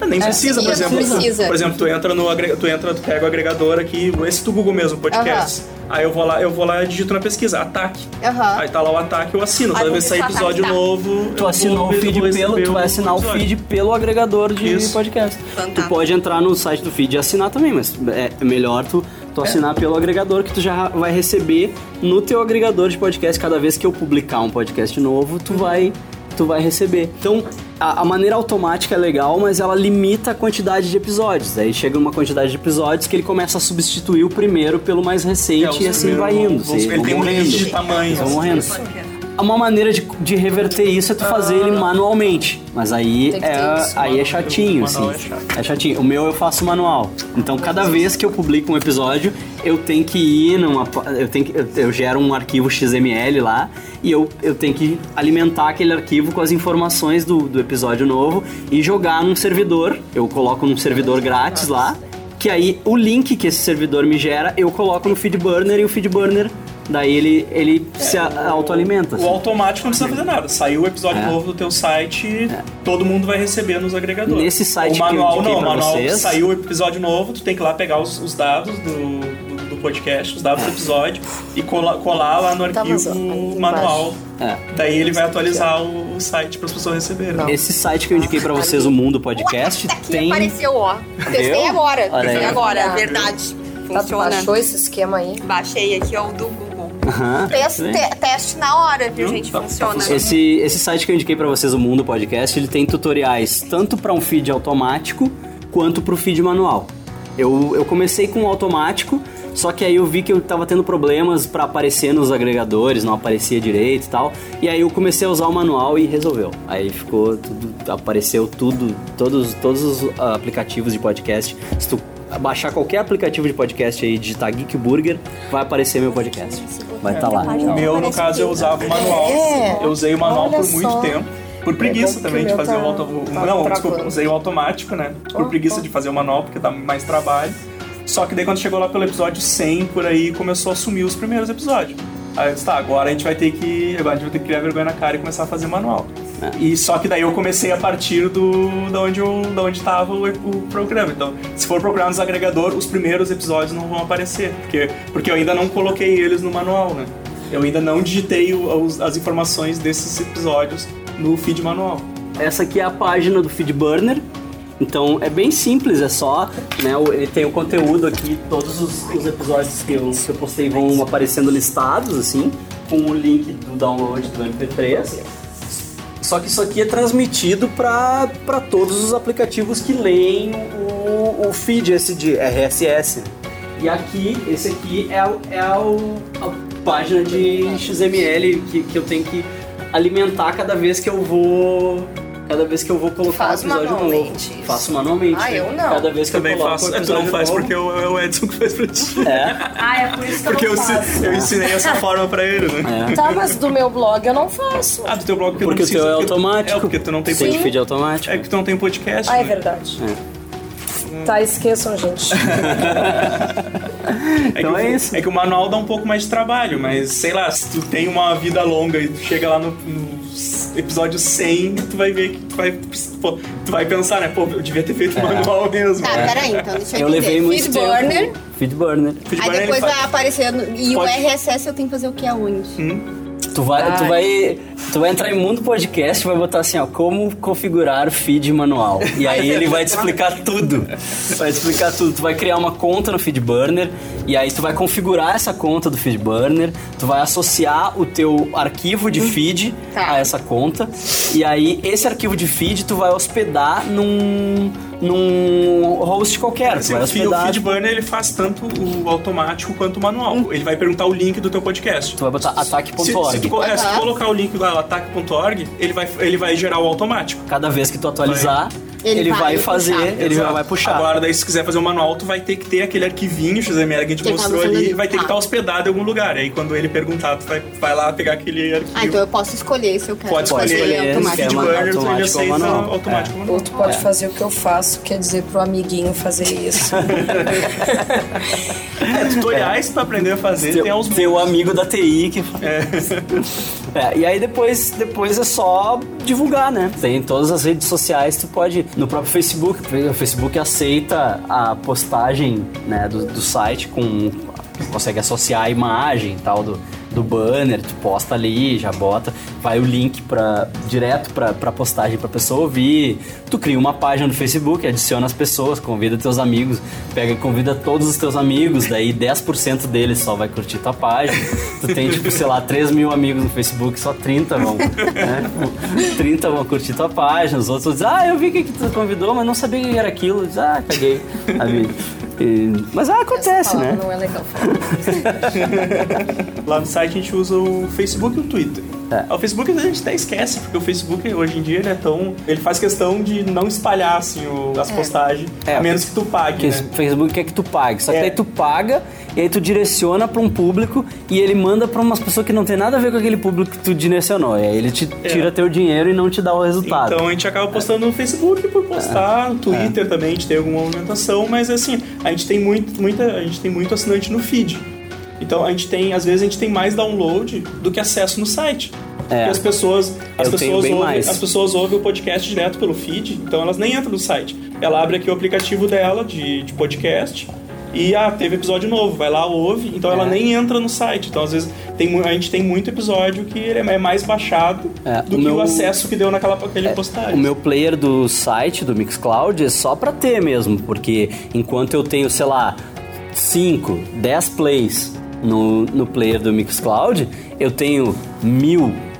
Ah, nem precisa, sim, por exemplo. precisa. Por exemplo, tu entra no agrega- tu entra, tu pega o agregador aqui, esse do Google mesmo, podcast. Aí eu vou lá, eu vou lá e digito na pesquisa, ataque. Aham. Aí tá lá o ataque, eu assino. Toda vez que vou sair digitar episódio ataque, tá. novo, Tu eu assinou vou o ver- feed vou pelo, receber tu vai assinar o episódio. feed pelo agregador de Isso. podcast. Tu Fantástico. pode entrar no site do feed e assinar também, mas é melhor tu, tu assinar pelo agregador que tu já vai receber no teu agregador de podcast cada vez que eu publicar um podcast novo, tu vai tu vai receber. Então, a, a maneira automática é legal, mas ela limita a quantidade de episódios. Aí chega uma quantidade de episódios que ele começa a substituir o primeiro pelo mais recente É, e assim vai indo. vão- Eles ele vão tem um limite de tamanho. Vão morrendo. Uma maneira de, de reverter isso é tu fazer ele manualmente. Mas aí é, isso. aí é chatinho, assim. é chato. É chatinho. O meu eu faço manual. Então cada vez que eu publico um episódio, eu tenho que ir numa. Eu, tenho que, eu, eu gero um arquivo XML lá e eu, eu tenho que alimentar aquele arquivo com as informações do, do episódio novo e jogar num servidor. Eu coloco num servidor grátis lá. Que aí o link que esse servidor me gera, eu coloco no Feedburner e o Feedburner. Daí ele, ele se a- autoalimenta. O assim. automático não precisa fazer nada. Saiu o episódio É. novo do teu site, todo mundo vai receber nos agregadores. Nesse site o manual que eu não, o manual vocês- saiu o episódio novo, tu tem que ir lá pegar os, os dados do, do, do podcast, os dados do episódio e colar, colar lá no Tá, arquivo manual. É. Daí ele vai atualizar o, o site para as pessoas receberem. Esse site que eu indiquei pra vocês, o Mundo Podcast, Ué, aqui tem. apareceu, ó. Testei agora. Testei agora, é verdade. Tá, tu Funciona. baixou esse esquema aí? Baixei aqui, ó, o do Aham. Teste, te- teste na hora, viu, gente? Tá- tá Funciona. funcionando. Esse, esse site que eu indiquei pra vocês, o Mundo Podcast, ele tem tutoriais tanto pra um feed automático quanto pro feed manual. Eu, eu comecei com o automático, só que aí eu vi que eu tava tendo problemas pra aparecer nos agregadores, não aparecia direito e tal. E aí eu comecei a usar o manual e resolveu. Aí ficou tudo, apareceu tudo, todos, todos os ah, aplicativos de podcast. Se tu baixar qualquer aplicativo de podcast aí, digitar Geek Burger, vai aparecer meu podcast. Vai estar lá. O meu, no caso, eu usava o manual. É. Eu usei o manual por muito tempo. Por preguiça bom que também de fazer tá- o auto... o- tá Não, desculpa, usei o automático, né? Por Oh, preguiça oh. de fazer o manual, porque dá mais trabalho. Só que daí quando chegou lá pelo episódio 100, por aí, começou a sumir os primeiros episódios. Aí eu disse, tá, agora a gente vai ter que. Agora a gente vai ter que criar vergonha na cara e começar a fazer manual. É. E só que daí eu comecei a partir do da onde, eu, da onde tava o, o programa. Então, se for procurar nos agregador, os primeiros episódios não vão aparecer. Porque, porque eu ainda não coloquei eles no manual, né? Eu ainda não digitei o- os- as informações desses episódios no feed manual. Essa aqui é a página do Feedburner. Então é bem simples, é só, né? Ele tem o conteúdo aqui, todos os, os episódios que eu, que eu postei vão aparecendo listados, assim, com o link do download do MP3. Só que isso aqui é transmitido para todos os aplicativos que leem o, o feed esse de RSS. E aqui, esse aqui é, é o- a página de XML que, que eu tenho que alimentar cada vez que eu vou. Cada vez que eu vou colocar Faz um episódio novo. manualmente isso. Faço manualmente. Ah, eu não. Cada vez que Também eu coloco faço. um É, tu episódio não faz novo, porque eu- é o Edson que faz pra ti. É. Ah, é por isso que Porque eu eu, não faço. eu ensinei essa forma pra ele, né? Tá, mas do meu blog eu não faço. Ah, do teu blog porque, Porque não o teu é porque tu- automático. É, porque tu não tem Sim. podcast. feed automático. É que tu não tem podcast. Ah, é né? verdade. Tá, esqueçam, gente. [LAUGHS] É Então que, é o- isso. É que o manual dá um pouco mais de trabalho, mas sei lá, se tu tem uma vida longa e tu chega lá no, no episódio 100, tu vai ver que tu vai, pô, tu vai pensar, né? Pô, eu devia ter feito o manual mesmo. Tá, peraí, então deixa eu, Eu levei muito Feedburner, tempo. Feedburner. Feedburner, aí depois vai aparecer. no- E Pode- o RSS eu tenho que fazer o que aonde? Tu vai, tu vai, tu vai entrar em Mundo Podcast e vai botar assim, ó, como configurar feed manual. E aí ele vai te explicar tudo. Vai te explicar tudo. Tu vai criar uma conta no Feedburner e aí tu vai configurar essa conta do Feedburner, tu vai associar o teu arquivo de feed Tá. a essa conta e aí esse arquivo de feed tu vai hospedar num num host qualquer. Assim, vai o feed- o Feedburner ele faz tanto o automático quanto o manual. Ele vai perguntar o link do teu podcast. tu vai botar Se, se, ataque.org. tu, é, se tu colocar o link lá, ataque.org, ele vai, ele vai gerar o automático. Cada vez que tu atualizar, Ele ele, vai vai, fazer, puxar. ele Exato. vai puxar. Agora, daí, se quiser fazer o manual, tu vai ter que ter aquele arquivinho XML que a gente Que tá mostrou mostrando ali, ali. vai ter que Tá. estar hospedado em algum lugar. Aí, quando ele perguntar, tu vai, vai lá pegar aquele arquivo. Ah, então eu posso escolher se eu quero. Pode Pode escolher, escolher, automático. ele automático ou aceita manual. automático ou Ou manual. tu pode fazer o que eu faço, quer dizer pro amiguinho fazer isso. [LAUGHS] É, tutoriais pra aprender a fazer, Teu, tem aos teu amigo da TI que [LAUGHS] É, e aí depois, depois é só divulgar, né? Tem todas as redes sociais, tu pode. No próprio Facebook, o Facebook aceita a postagem né, do, do site com. Consegue associar a imagem tal do, do banner, tu posta ali, já bota, vai o link pra, direto pra, pra postagem pra pessoa ouvir. Tu cria uma página no Facebook, adiciona as pessoas, convida teus amigos, pega e convida todos os teus amigos, daí 10% deles só vai curtir tua página. Tu tem, tipo, sei lá, 3 mil amigos no Facebook, só 30 vão. Né? 30 vão curtir tua página, os outros dizem, ah, eu vi que tu convidou, mas não sabia que era aquilo. Diz, ah, caguei. Sabe? E- mas ah, acontece, né? Não é legal falar. [LAUGHS] Lá no site a gente usa o Facebook e o Twitter. É. O Facebook a gente até esquece, porque o Facebook hoje em dia ele é tão. Ele faz questão de não espalhar assim, o- as postagens, É, a menos que tu pague. Né? o Facebook quer que tu pague. Só que É. aí tu paga e aí tu direciona pra um público e ele manda pra umas pessoas que não tem nada a ver com aquele público que tu direcionou. E aí ele te tira teu dinheiro e não te dá o resultado. É. Então a gente acaba postando no Facebook por postar, no Twitter também a gente tem alguma movimentação, mas assim, a gente tem muito, muita, a gente tem muito assinante no feed. Então a gente tem, às vezes a gente tem mais download do que acesso no site. É. Porque as pessoas, as Eu pessoas, ouvem, mais. as pessoas ouvem o podcast direto pelo feed, então elas nem entram no site. Ela abre aqui o aplicativo dela de, de podcast e ah, teve episódio novo, vai lá, ouve, então ela É. nem entra no site. Então às vezes tem, a gente tem muito episódio que ele é mais baixado É, do o que meu- o acesso que deu naquela aquele postagem. O meu player do site, do Mixcloud, é só pra ter mesmo, porque enquanto eu tenho, sei lá, 5, 10 plays no, no player do Mixcloud, eu tenho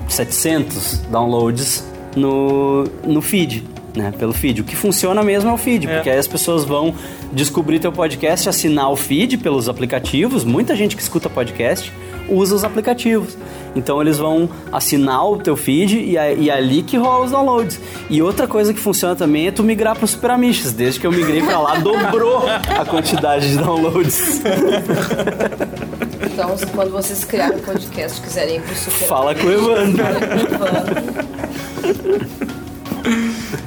1.700 downloads no, no feed. Né, pelo feed. O que funciona mesmo é o feed, É. porque aí as pessoas vão descobrir teu podcast, assinar o feed pelos aplicativos. Muita gente que escuta podcast usa os aplicativos. Então eles vão assinar o teu feed e é, e é ali que rola os downloads. E outra coisa que funciona também é tu migrar pro Super Amishes. Desde que eu migrei pra lá, dobrou a quantidade de downloads. Então, quando vocês criarem um podcast e quiserem ir pro Super Fala com o Evandro.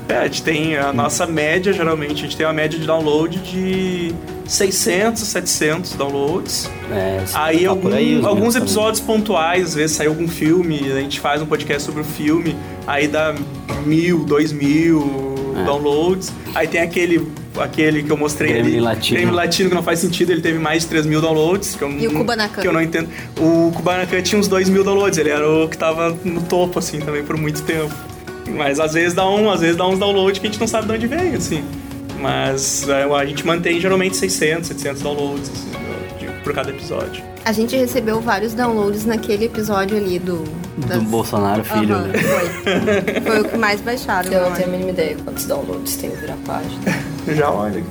É, a gente tem a nossa média, geralmente, a gente tem uma média de download de 600, 700 downloads. É, Aí, tá algum- aí alguns episódios pontuais, às vezes sai algum filme, a gente faz um podcast sobre o filme, aí dá mil, dois mil É. downloads. Aí tem aquele, aquele que eu mostrei Gremlin ali, Latino. Gremlin Latino, que não faz sentido, ele teve mais de 3 mil downloads. Que eu, E o não- Kubanacan? Que eu não entendo. O Kubanacan tinha uns 2 mil downloads, ele era o que tava no topo, assim, também por muito tempo. Mas às vezes dá um, às vezes dá uns downloads que a gente não sabe de onde veio, assim. Mas é, a gente mantém geralmente 600, 700 downloads, assim, de por cada episódio. A gente recebeu vários downloads naquele episódio ali do. Do Bolsonaro, filho. Aham, foi. foi o que mais baixaram. Eu não tenho a mínima ideia quantos downloads tem Virar Página. [LAUGHS] Já olha.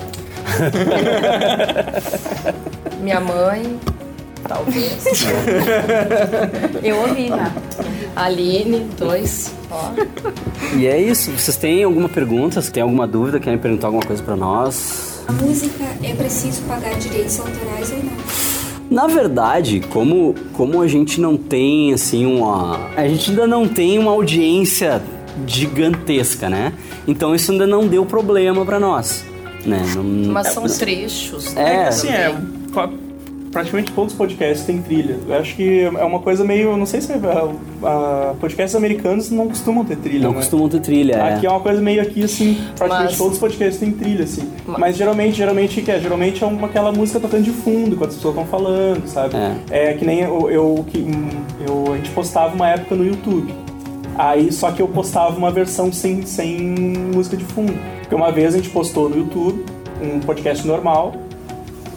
Minha mãe, talvez. [LAUGHS] Eu ouvi já. Aline, dois. Ó. E é isso. Vocês têm alguma pergunta? Se tem alguma dúvida, querem perguntar alguma coisa pra nós? A música é preciso pagar direitos autorais ou não? Na verdade, como, como a gente não tem, assim, uma... A gente ainda não tem uma audiência gigantesca, né? Então isso ainda não deu problema pra nós, né? Não- Mas são trechos, né? É. Assim, é. Praticamente todos os podcasts têm trilha. Eu acho que é uma coisa meio. Não sei se. ah, ah, podcasts americanos não costumam ter trilha. Não né? costumam ter trilha, é. Aqui é uma coisa meio aqui, assim, praticamente Mas- todos os podcasts têm trilha, assim. Mas geralmente, geralmente o que é? Geralmente é uma, aquela música tocando de fundo, enquanto as pessoas estão falando, sabe? É. que nem eu, eu, que, hum, eu- A gente postava uma época no YouTube. Aí, só que eu postava uma versão sem, sem música de fundo. Porque uma vez a gente postou no YouTube um podcast normal,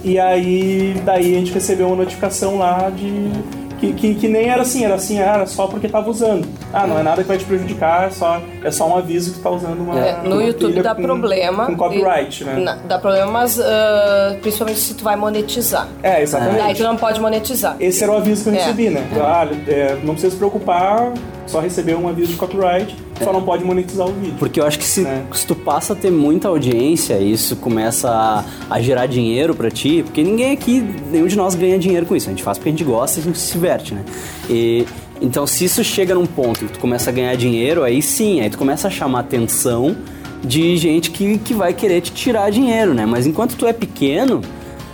e aí, daí a gente recebeu uma notificação lá de. Que, que, que nem era assim, era assim, era só porque tava usando. Ah, não é nada que vai te prejudicar, é só, é só um aviso que tu tá usando uma. É, no uma YouTube dá com- problema. Com copyright, e- né? na- dá problema, mas ah, principalmente se tu vai monetizar. É, exatamente. Daí tu não pode monetizar. Esse era o aviso que eu É. recebi, né? Ah, é, não precisa se preocupar, só receber um aviso de copyright, só não pode monetizar o vídeo. Porque eu acho que se, É. se tu passa a ter muita audiência, isso começa a, a gerar dinheiro pra ti, porque ninguém aqui, nenhum de nós ganha dinheiro com isso. A gente faz porque a gente gosta e a gente se diverte, né? E, então, se isso chega num ponto que tu começa a ganhar dinheiro, aí sim, aí tu começa a chamar atenção de gente que, que vai querer te tirar dinheiro, né? Mas enquanto tu é pequeno,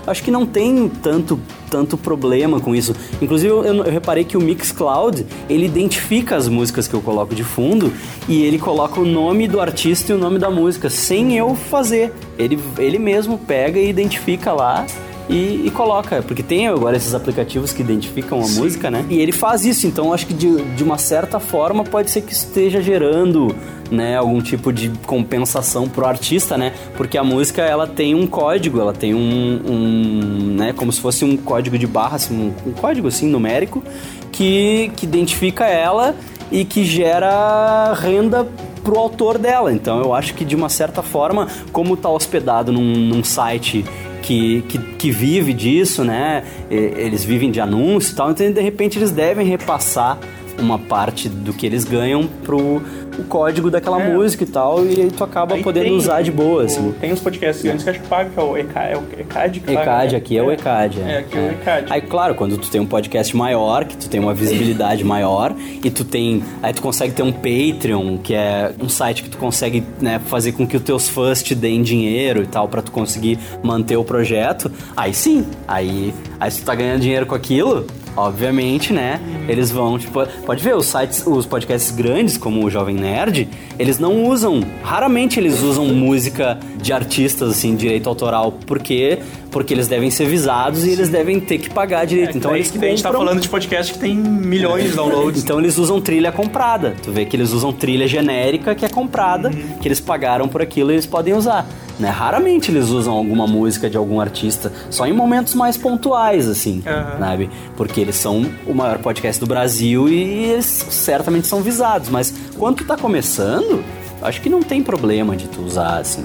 acho que não tem tanto tanto problema com isso. Inclusive, eu, eu reparei que o Mixcloud, ele identifica as músicas que eu coloco de fundo e ele coloca o nome do artista e o nome da música, sem eu fazer. Ele, ele mesmo pega e identifica lá e, e coloca. Porque tem agora esses aplicativos que identificam a música, né? E ele faz isso, então eu acho que de, de uma certa forma pode ser que esteja gerando né, algum tipo de compensação pro artista, né? Porque a música ela tem um código, ela tem um, um né, como se fosse um código de barra, assim, um, um código assim numérico que, que identifica ela e que gera renda pro autor dela. Então eu acho que de uma certa forma, como tá hospedado num, num site que, que, que vive disso, né? Eles vivem de anúncio e tal, então de repente eles devem repassar uma parte do que eles ganham pro o código daquela É. música e tal, e aí tu acaba Aí podendo tem usar de boa, assim. Tem uns podcasts grandes que acho que paga, que é o ECA, é o ECAD que ECAD, né? aqui é o ECAD. É, aqui é o ECAD. Aí, claro, quando tu tem um podcast maior, que tu tem uma visibilidade [LAUGHS] maior, e tu tem. Aí tu consegue ter um Patreon, que é um site que tu consegue né, fazer com que os teus fãs te deem dinheiro e tal, pra tu conseguir manter o projeto. Aí sim, aí, aí se tu tá ganhando dinheiro com aquilo. Obviamente, né? Eles vão, tipo, pode ver, os sites, os podcasts grandes, como o Jovem Nerd, eles não usam, raramente eles usam música de artistas, assim, direito autoral, porque porque eles devem ser visados e eles devem ter que pagar direito. É, então daí eles que daí a gente tá compram- falando de podcast que tem milhões de downloads. [LAUGHS] então eles usam trilha comprada. Tu vê que eles usam trilha genérica que é comprada, Uhum. que eles pagaram por aquilo e eles podem usar. Né? Raramente eles usam alguma música de algum artista, só em momentos mais pontuais, assim, Aham. sabe? Porque eles são o maior podcast do Brasil e eles certamente são visados. Mas quando tu tá começando, acho que não tem problema de tu usar, assim,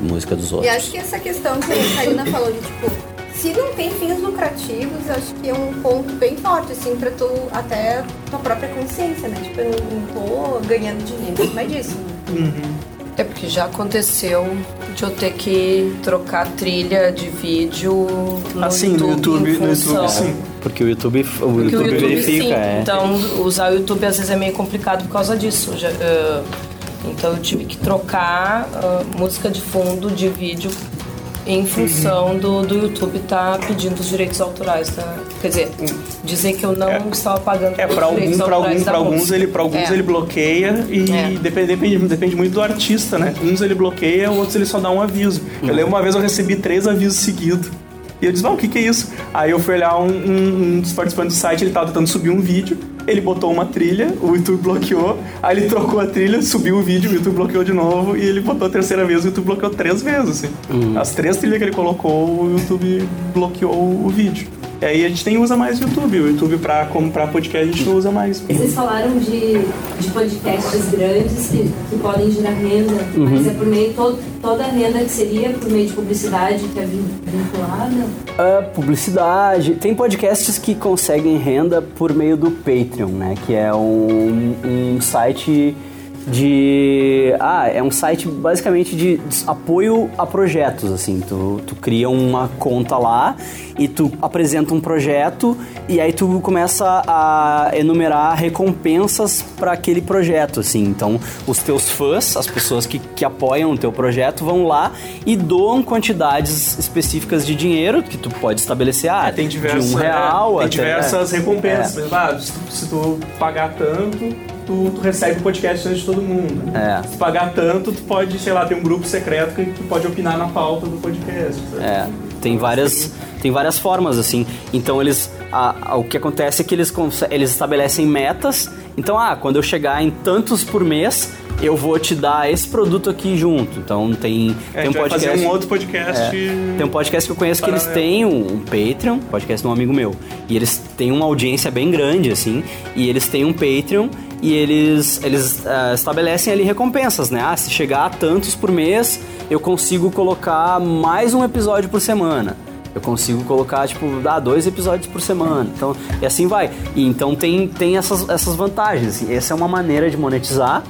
música dos E outros. acho que essa questão que a Karina falou de, tipo, se não tem fins lucrativos, acho que é um ponto bem forte, assim, pra tu, até tua própria consciência, né? Tipo, eu não, não tô ganhando dinheiro, em cima disso. É porque já aconteceu de eu ter que trocar trilha de vídeo no Assim, YouTube, no YouTube, no. YouTube, sim. Porque o YouTube, o Porque YouTube, o YouTube verifica, sim. é. Então, usar o YouTube às vezes é meio complicado por causa disso. Já, eh, então, eu tive que trocar ah, música de fundo de vídeo em função do, do YouTube estar pedindo os direitos autorais. Da, quer dizer, dizer que eu não estava pagando É, pra, algum, autorais algum, da pra alguns, ele, pra alguns É. ele bloqueia e É. depende, depende, depende muito do artista, né? Uns ele bloqueia, outros ele só dá um aviso. Eu lembro uma vez eu recebi três avisos seguidos. E eu disse, ah, o que que é isso? Aí eu fui olhar um, um, um dos participantes do site, ele tava tentando subir um vídeo, ele botou uma trilha, o YouTube bloqueou, aí ele trocou a trilha, subiu o vídeo, o YouTube bloqueou de novo, e ele botou a terceira vez, o YouTube bloqueou três vezes, assim. As três trilhas que ele colocou, o YouTube bloqueou o vídeo. E aí a gente nem usa mais o YouTube. O YouTube pra, como pra podcast a gente não usa mais. Vocês falaram de, de podcasts grandes que, que podem gerar renda, mas é por meio todo, toda a renda que seria por meio de publicidade que é vin- vinculada? Ah, publicidade. Tem podcasts que conseguem renda por meio do Patreon, né? Que é um, um site de. Ah, é um site basicamente de apoio a projetos, assim. Tu, tu cria uma conta lá e tu apresenta um projeto e aí tu começa a enumerar recompensas para aquele projeto, assim. Então, os teus fãs, as pessoas que, que apoiam o teu projeto, vão lá e doam quantidades específicas de dinheiro que tu pode estabelecer, ah, É, tem diversas, de um real é, até... tem diversas recompensas. É. Por exemplo, ah, se tu pagar tanto, tu, tu recebe o podcast antes de todo mundo. É. Se pagar tanto, tu pode, sei lá, ter um grupo secreto que tu pode opinar na pauta do podcast. sabe? É, tem várias, tem várias formas, assim. Então eles. a- a- o que acontece é que eles, eles estabelecem metas. Então, ah, quando eu chegar em tantos por mês, eu vou te dar esse produto aqui junto. Então tem, É, tem um podcast. fazer um outro podcast. É, tem um podcast que eu conheço que eles têm um, um Patreon, podcast de um amigo meu. E eles têm uma audiência bem grande, assim. E eles têm um Patreon e eles, eles ah, estabelecem ali recompensas, né? Ah, se chegar a tantos por mês, eu consigo colocar mais um episódio por semana. Eu consigo colocar, tipo, ah, dois episódios por semana. Então, e assim vai. E então tem, tem essas, essas vantagens. assim. Essa é uma maneira de monetizar.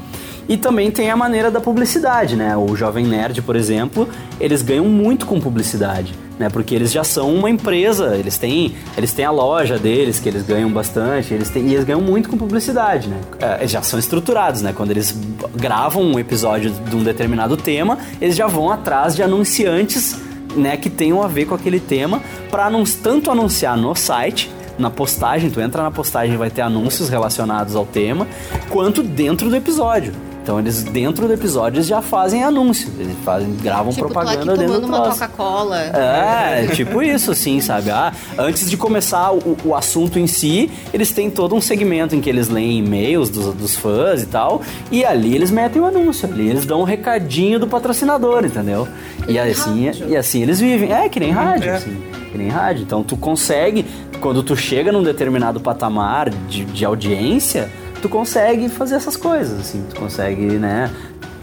E também tem a maneira da publicidade, né? O Jovem Nerd, por exemplo, eles ganham muito com publicidade, né? Porque eles já são uma empresa, eles têm, eles têm a loja deles, que eles ganham bastante, eles têm, e eles ganham muito com publicidade, né? É, eles já são estruturados, né? Quando eles gravam um episódio de um determinado tema, eles já vão atrás de anunciantes, né? Que tenham a ver com aquele tema, para tanto anunciar no site, na postagem, tu entra na postagem vai ter anúncios relacionados ao tema, quanto dentro do episódio. Então eles dentro do episódio eles já fazem anúncio, eles fazem, gravam Tipo, tô aqui propaganda dentro tomando do uma. Coca-Cola. É, tipo isso, assim, sabe? Ah, antes de começar o, o assunto em si, eles têm todo um segmento em que eles leem e-mails dos, dos fãs e tal, e ali eles metem o anúncio, ali eles dão um recadinho do patrocinador, entendeu? E assim, e assim eles vivem. É, que nem rádio, É. assim. Que nem rádio. Então tu consegue, quando tu chega num determinado patamar de, de audiência, tu consegue fazer essas coisas, assim. Tu consegue, né?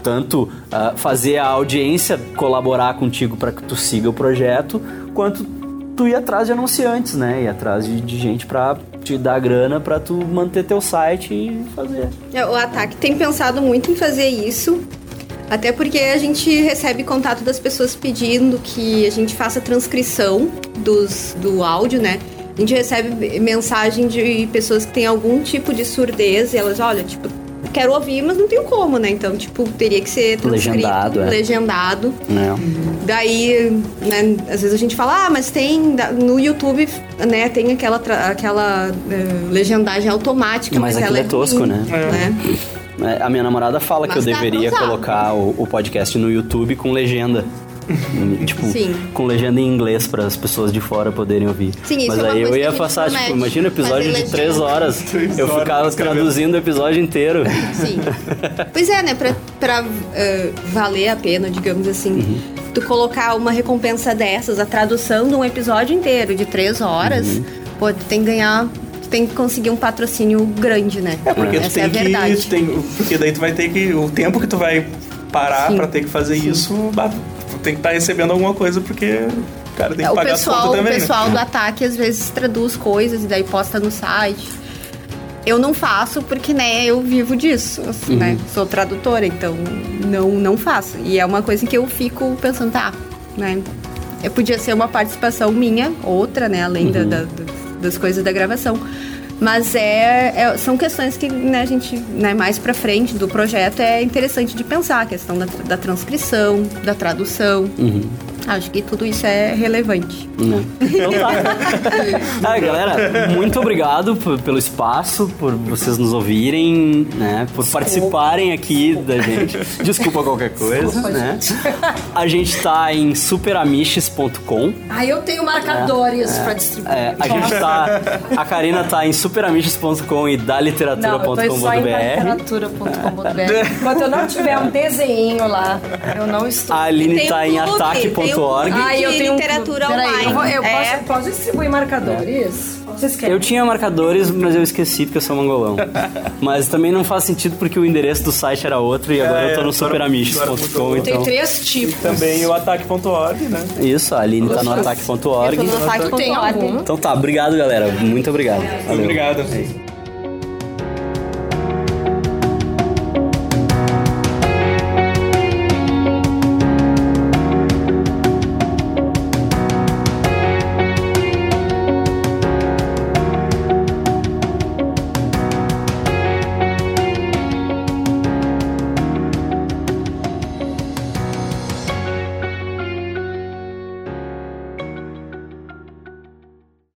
Tanto ah, fazer a audiência colaborar contigo para que tu siga o projeto, quanto tu ir atrás de anunciantes, né? Ir atrás de, de gente pra te dar grana pra tu manter teu site e fazer. É, O Ataque tem pensado muito em fazer isso. Até porque a gente recebe contato das pessoas pedindo que a gente faça transcrição dos, do áudio, né? A gente recebe mensagem de pessoas que têm algum tipo de surdez e elas, olha, tipo, quero ouvir, mas não tenho como, né? Então, tipo, teria que ser transcrito, Legendado, é. legendado. Né? Daí, né, às vezes a gente fala, ah, mas tem no YouTube, né, tem aquela, aquela eh, legendagem automática, Mas mas, aquilo ela é tosco, ruim, né? né? É, A minha namorada fala Mas que eu deveria usar. colocar o, o podcast no YouTube com legenda. [LAUGHS] tipo, Sim. com legenda em inglês para as pessoas de fora poderem ouvir. Sim, isso Mas é aí eu que ia passar, tipo, imagina um episódio de três horas. [LAUGHS] Três eu horas ficava traduzindo o episódio inteiro. Sim. Pois é, né? Pra, pra eh, valer a pena, digamos assim, Uhum. tu colocar uma recompensa dessas, a tradução de um episódio inteiro de três horas, Uhum. pô, tu tem que ganhar. Tu tem que conseguir um patrocínio grande, né? É porque tu Essa tem é a que. verdade. tu tem- porque daí tu vai ter que. O tempo que tu vai parar Sim. pra ter que fazer isso, bah, tu tem que estar recebendo alguma coisa, porque o cara tem que É, o pagar as pessoal, contas o também. né? pessoal do ataque às vezes traduz coisas e daí posta no site. Eu não faço porque, né, eu vivo disso, assim, Uhum. né? Sou tradutora, então não, não faço. E é uma coisa que eu fico pensando, tá, né? Eu podia ser uma participação minha, outra, né, além da- da- das coisas da gravação. Mas é, é- são questões que né, a gente, né, mais pra frente do projeto, é interessante de pensar. A questão da, da transcrição, da tradução. Acho que tudo isso é relevante. Então tá. [LAUGHS] Ah, galera, muito obrigado por- pelo espaço, por vocês nos ouvirem, né? Por participarem aqui da gente. [LAUGHS] Desculpa qualquer coisa, né? [LAUGHS] A gente tá em superamiches.com. Aí eu tenho marcadores pra distribuir. É, a gente tá. A Karina tá em superamiches.com e daliteratura.com.br. literatura.com.br. Enquanto eu não tiver um desenho lá, eu não estou. A Aline tá em clube, tem o ataqueponto.org. Ah, eu tenho literatura Peraí, online. Eu, vou- eu É. posso, posso distribuir marcadores? Vocês querem? Eu tinha marcadores, mas eu esqueci porque eu sou mongolão. mas também não faz sentido porque o endereço do site era outro e agora É, eu tô no superamiches.com, agora Tem então... três tipos. Também o ataque.org, né? Isso, a Aline tá no ataque.org. Algum? Então tá, obrigado galera, muito obrigado. Valeu. Obrigado.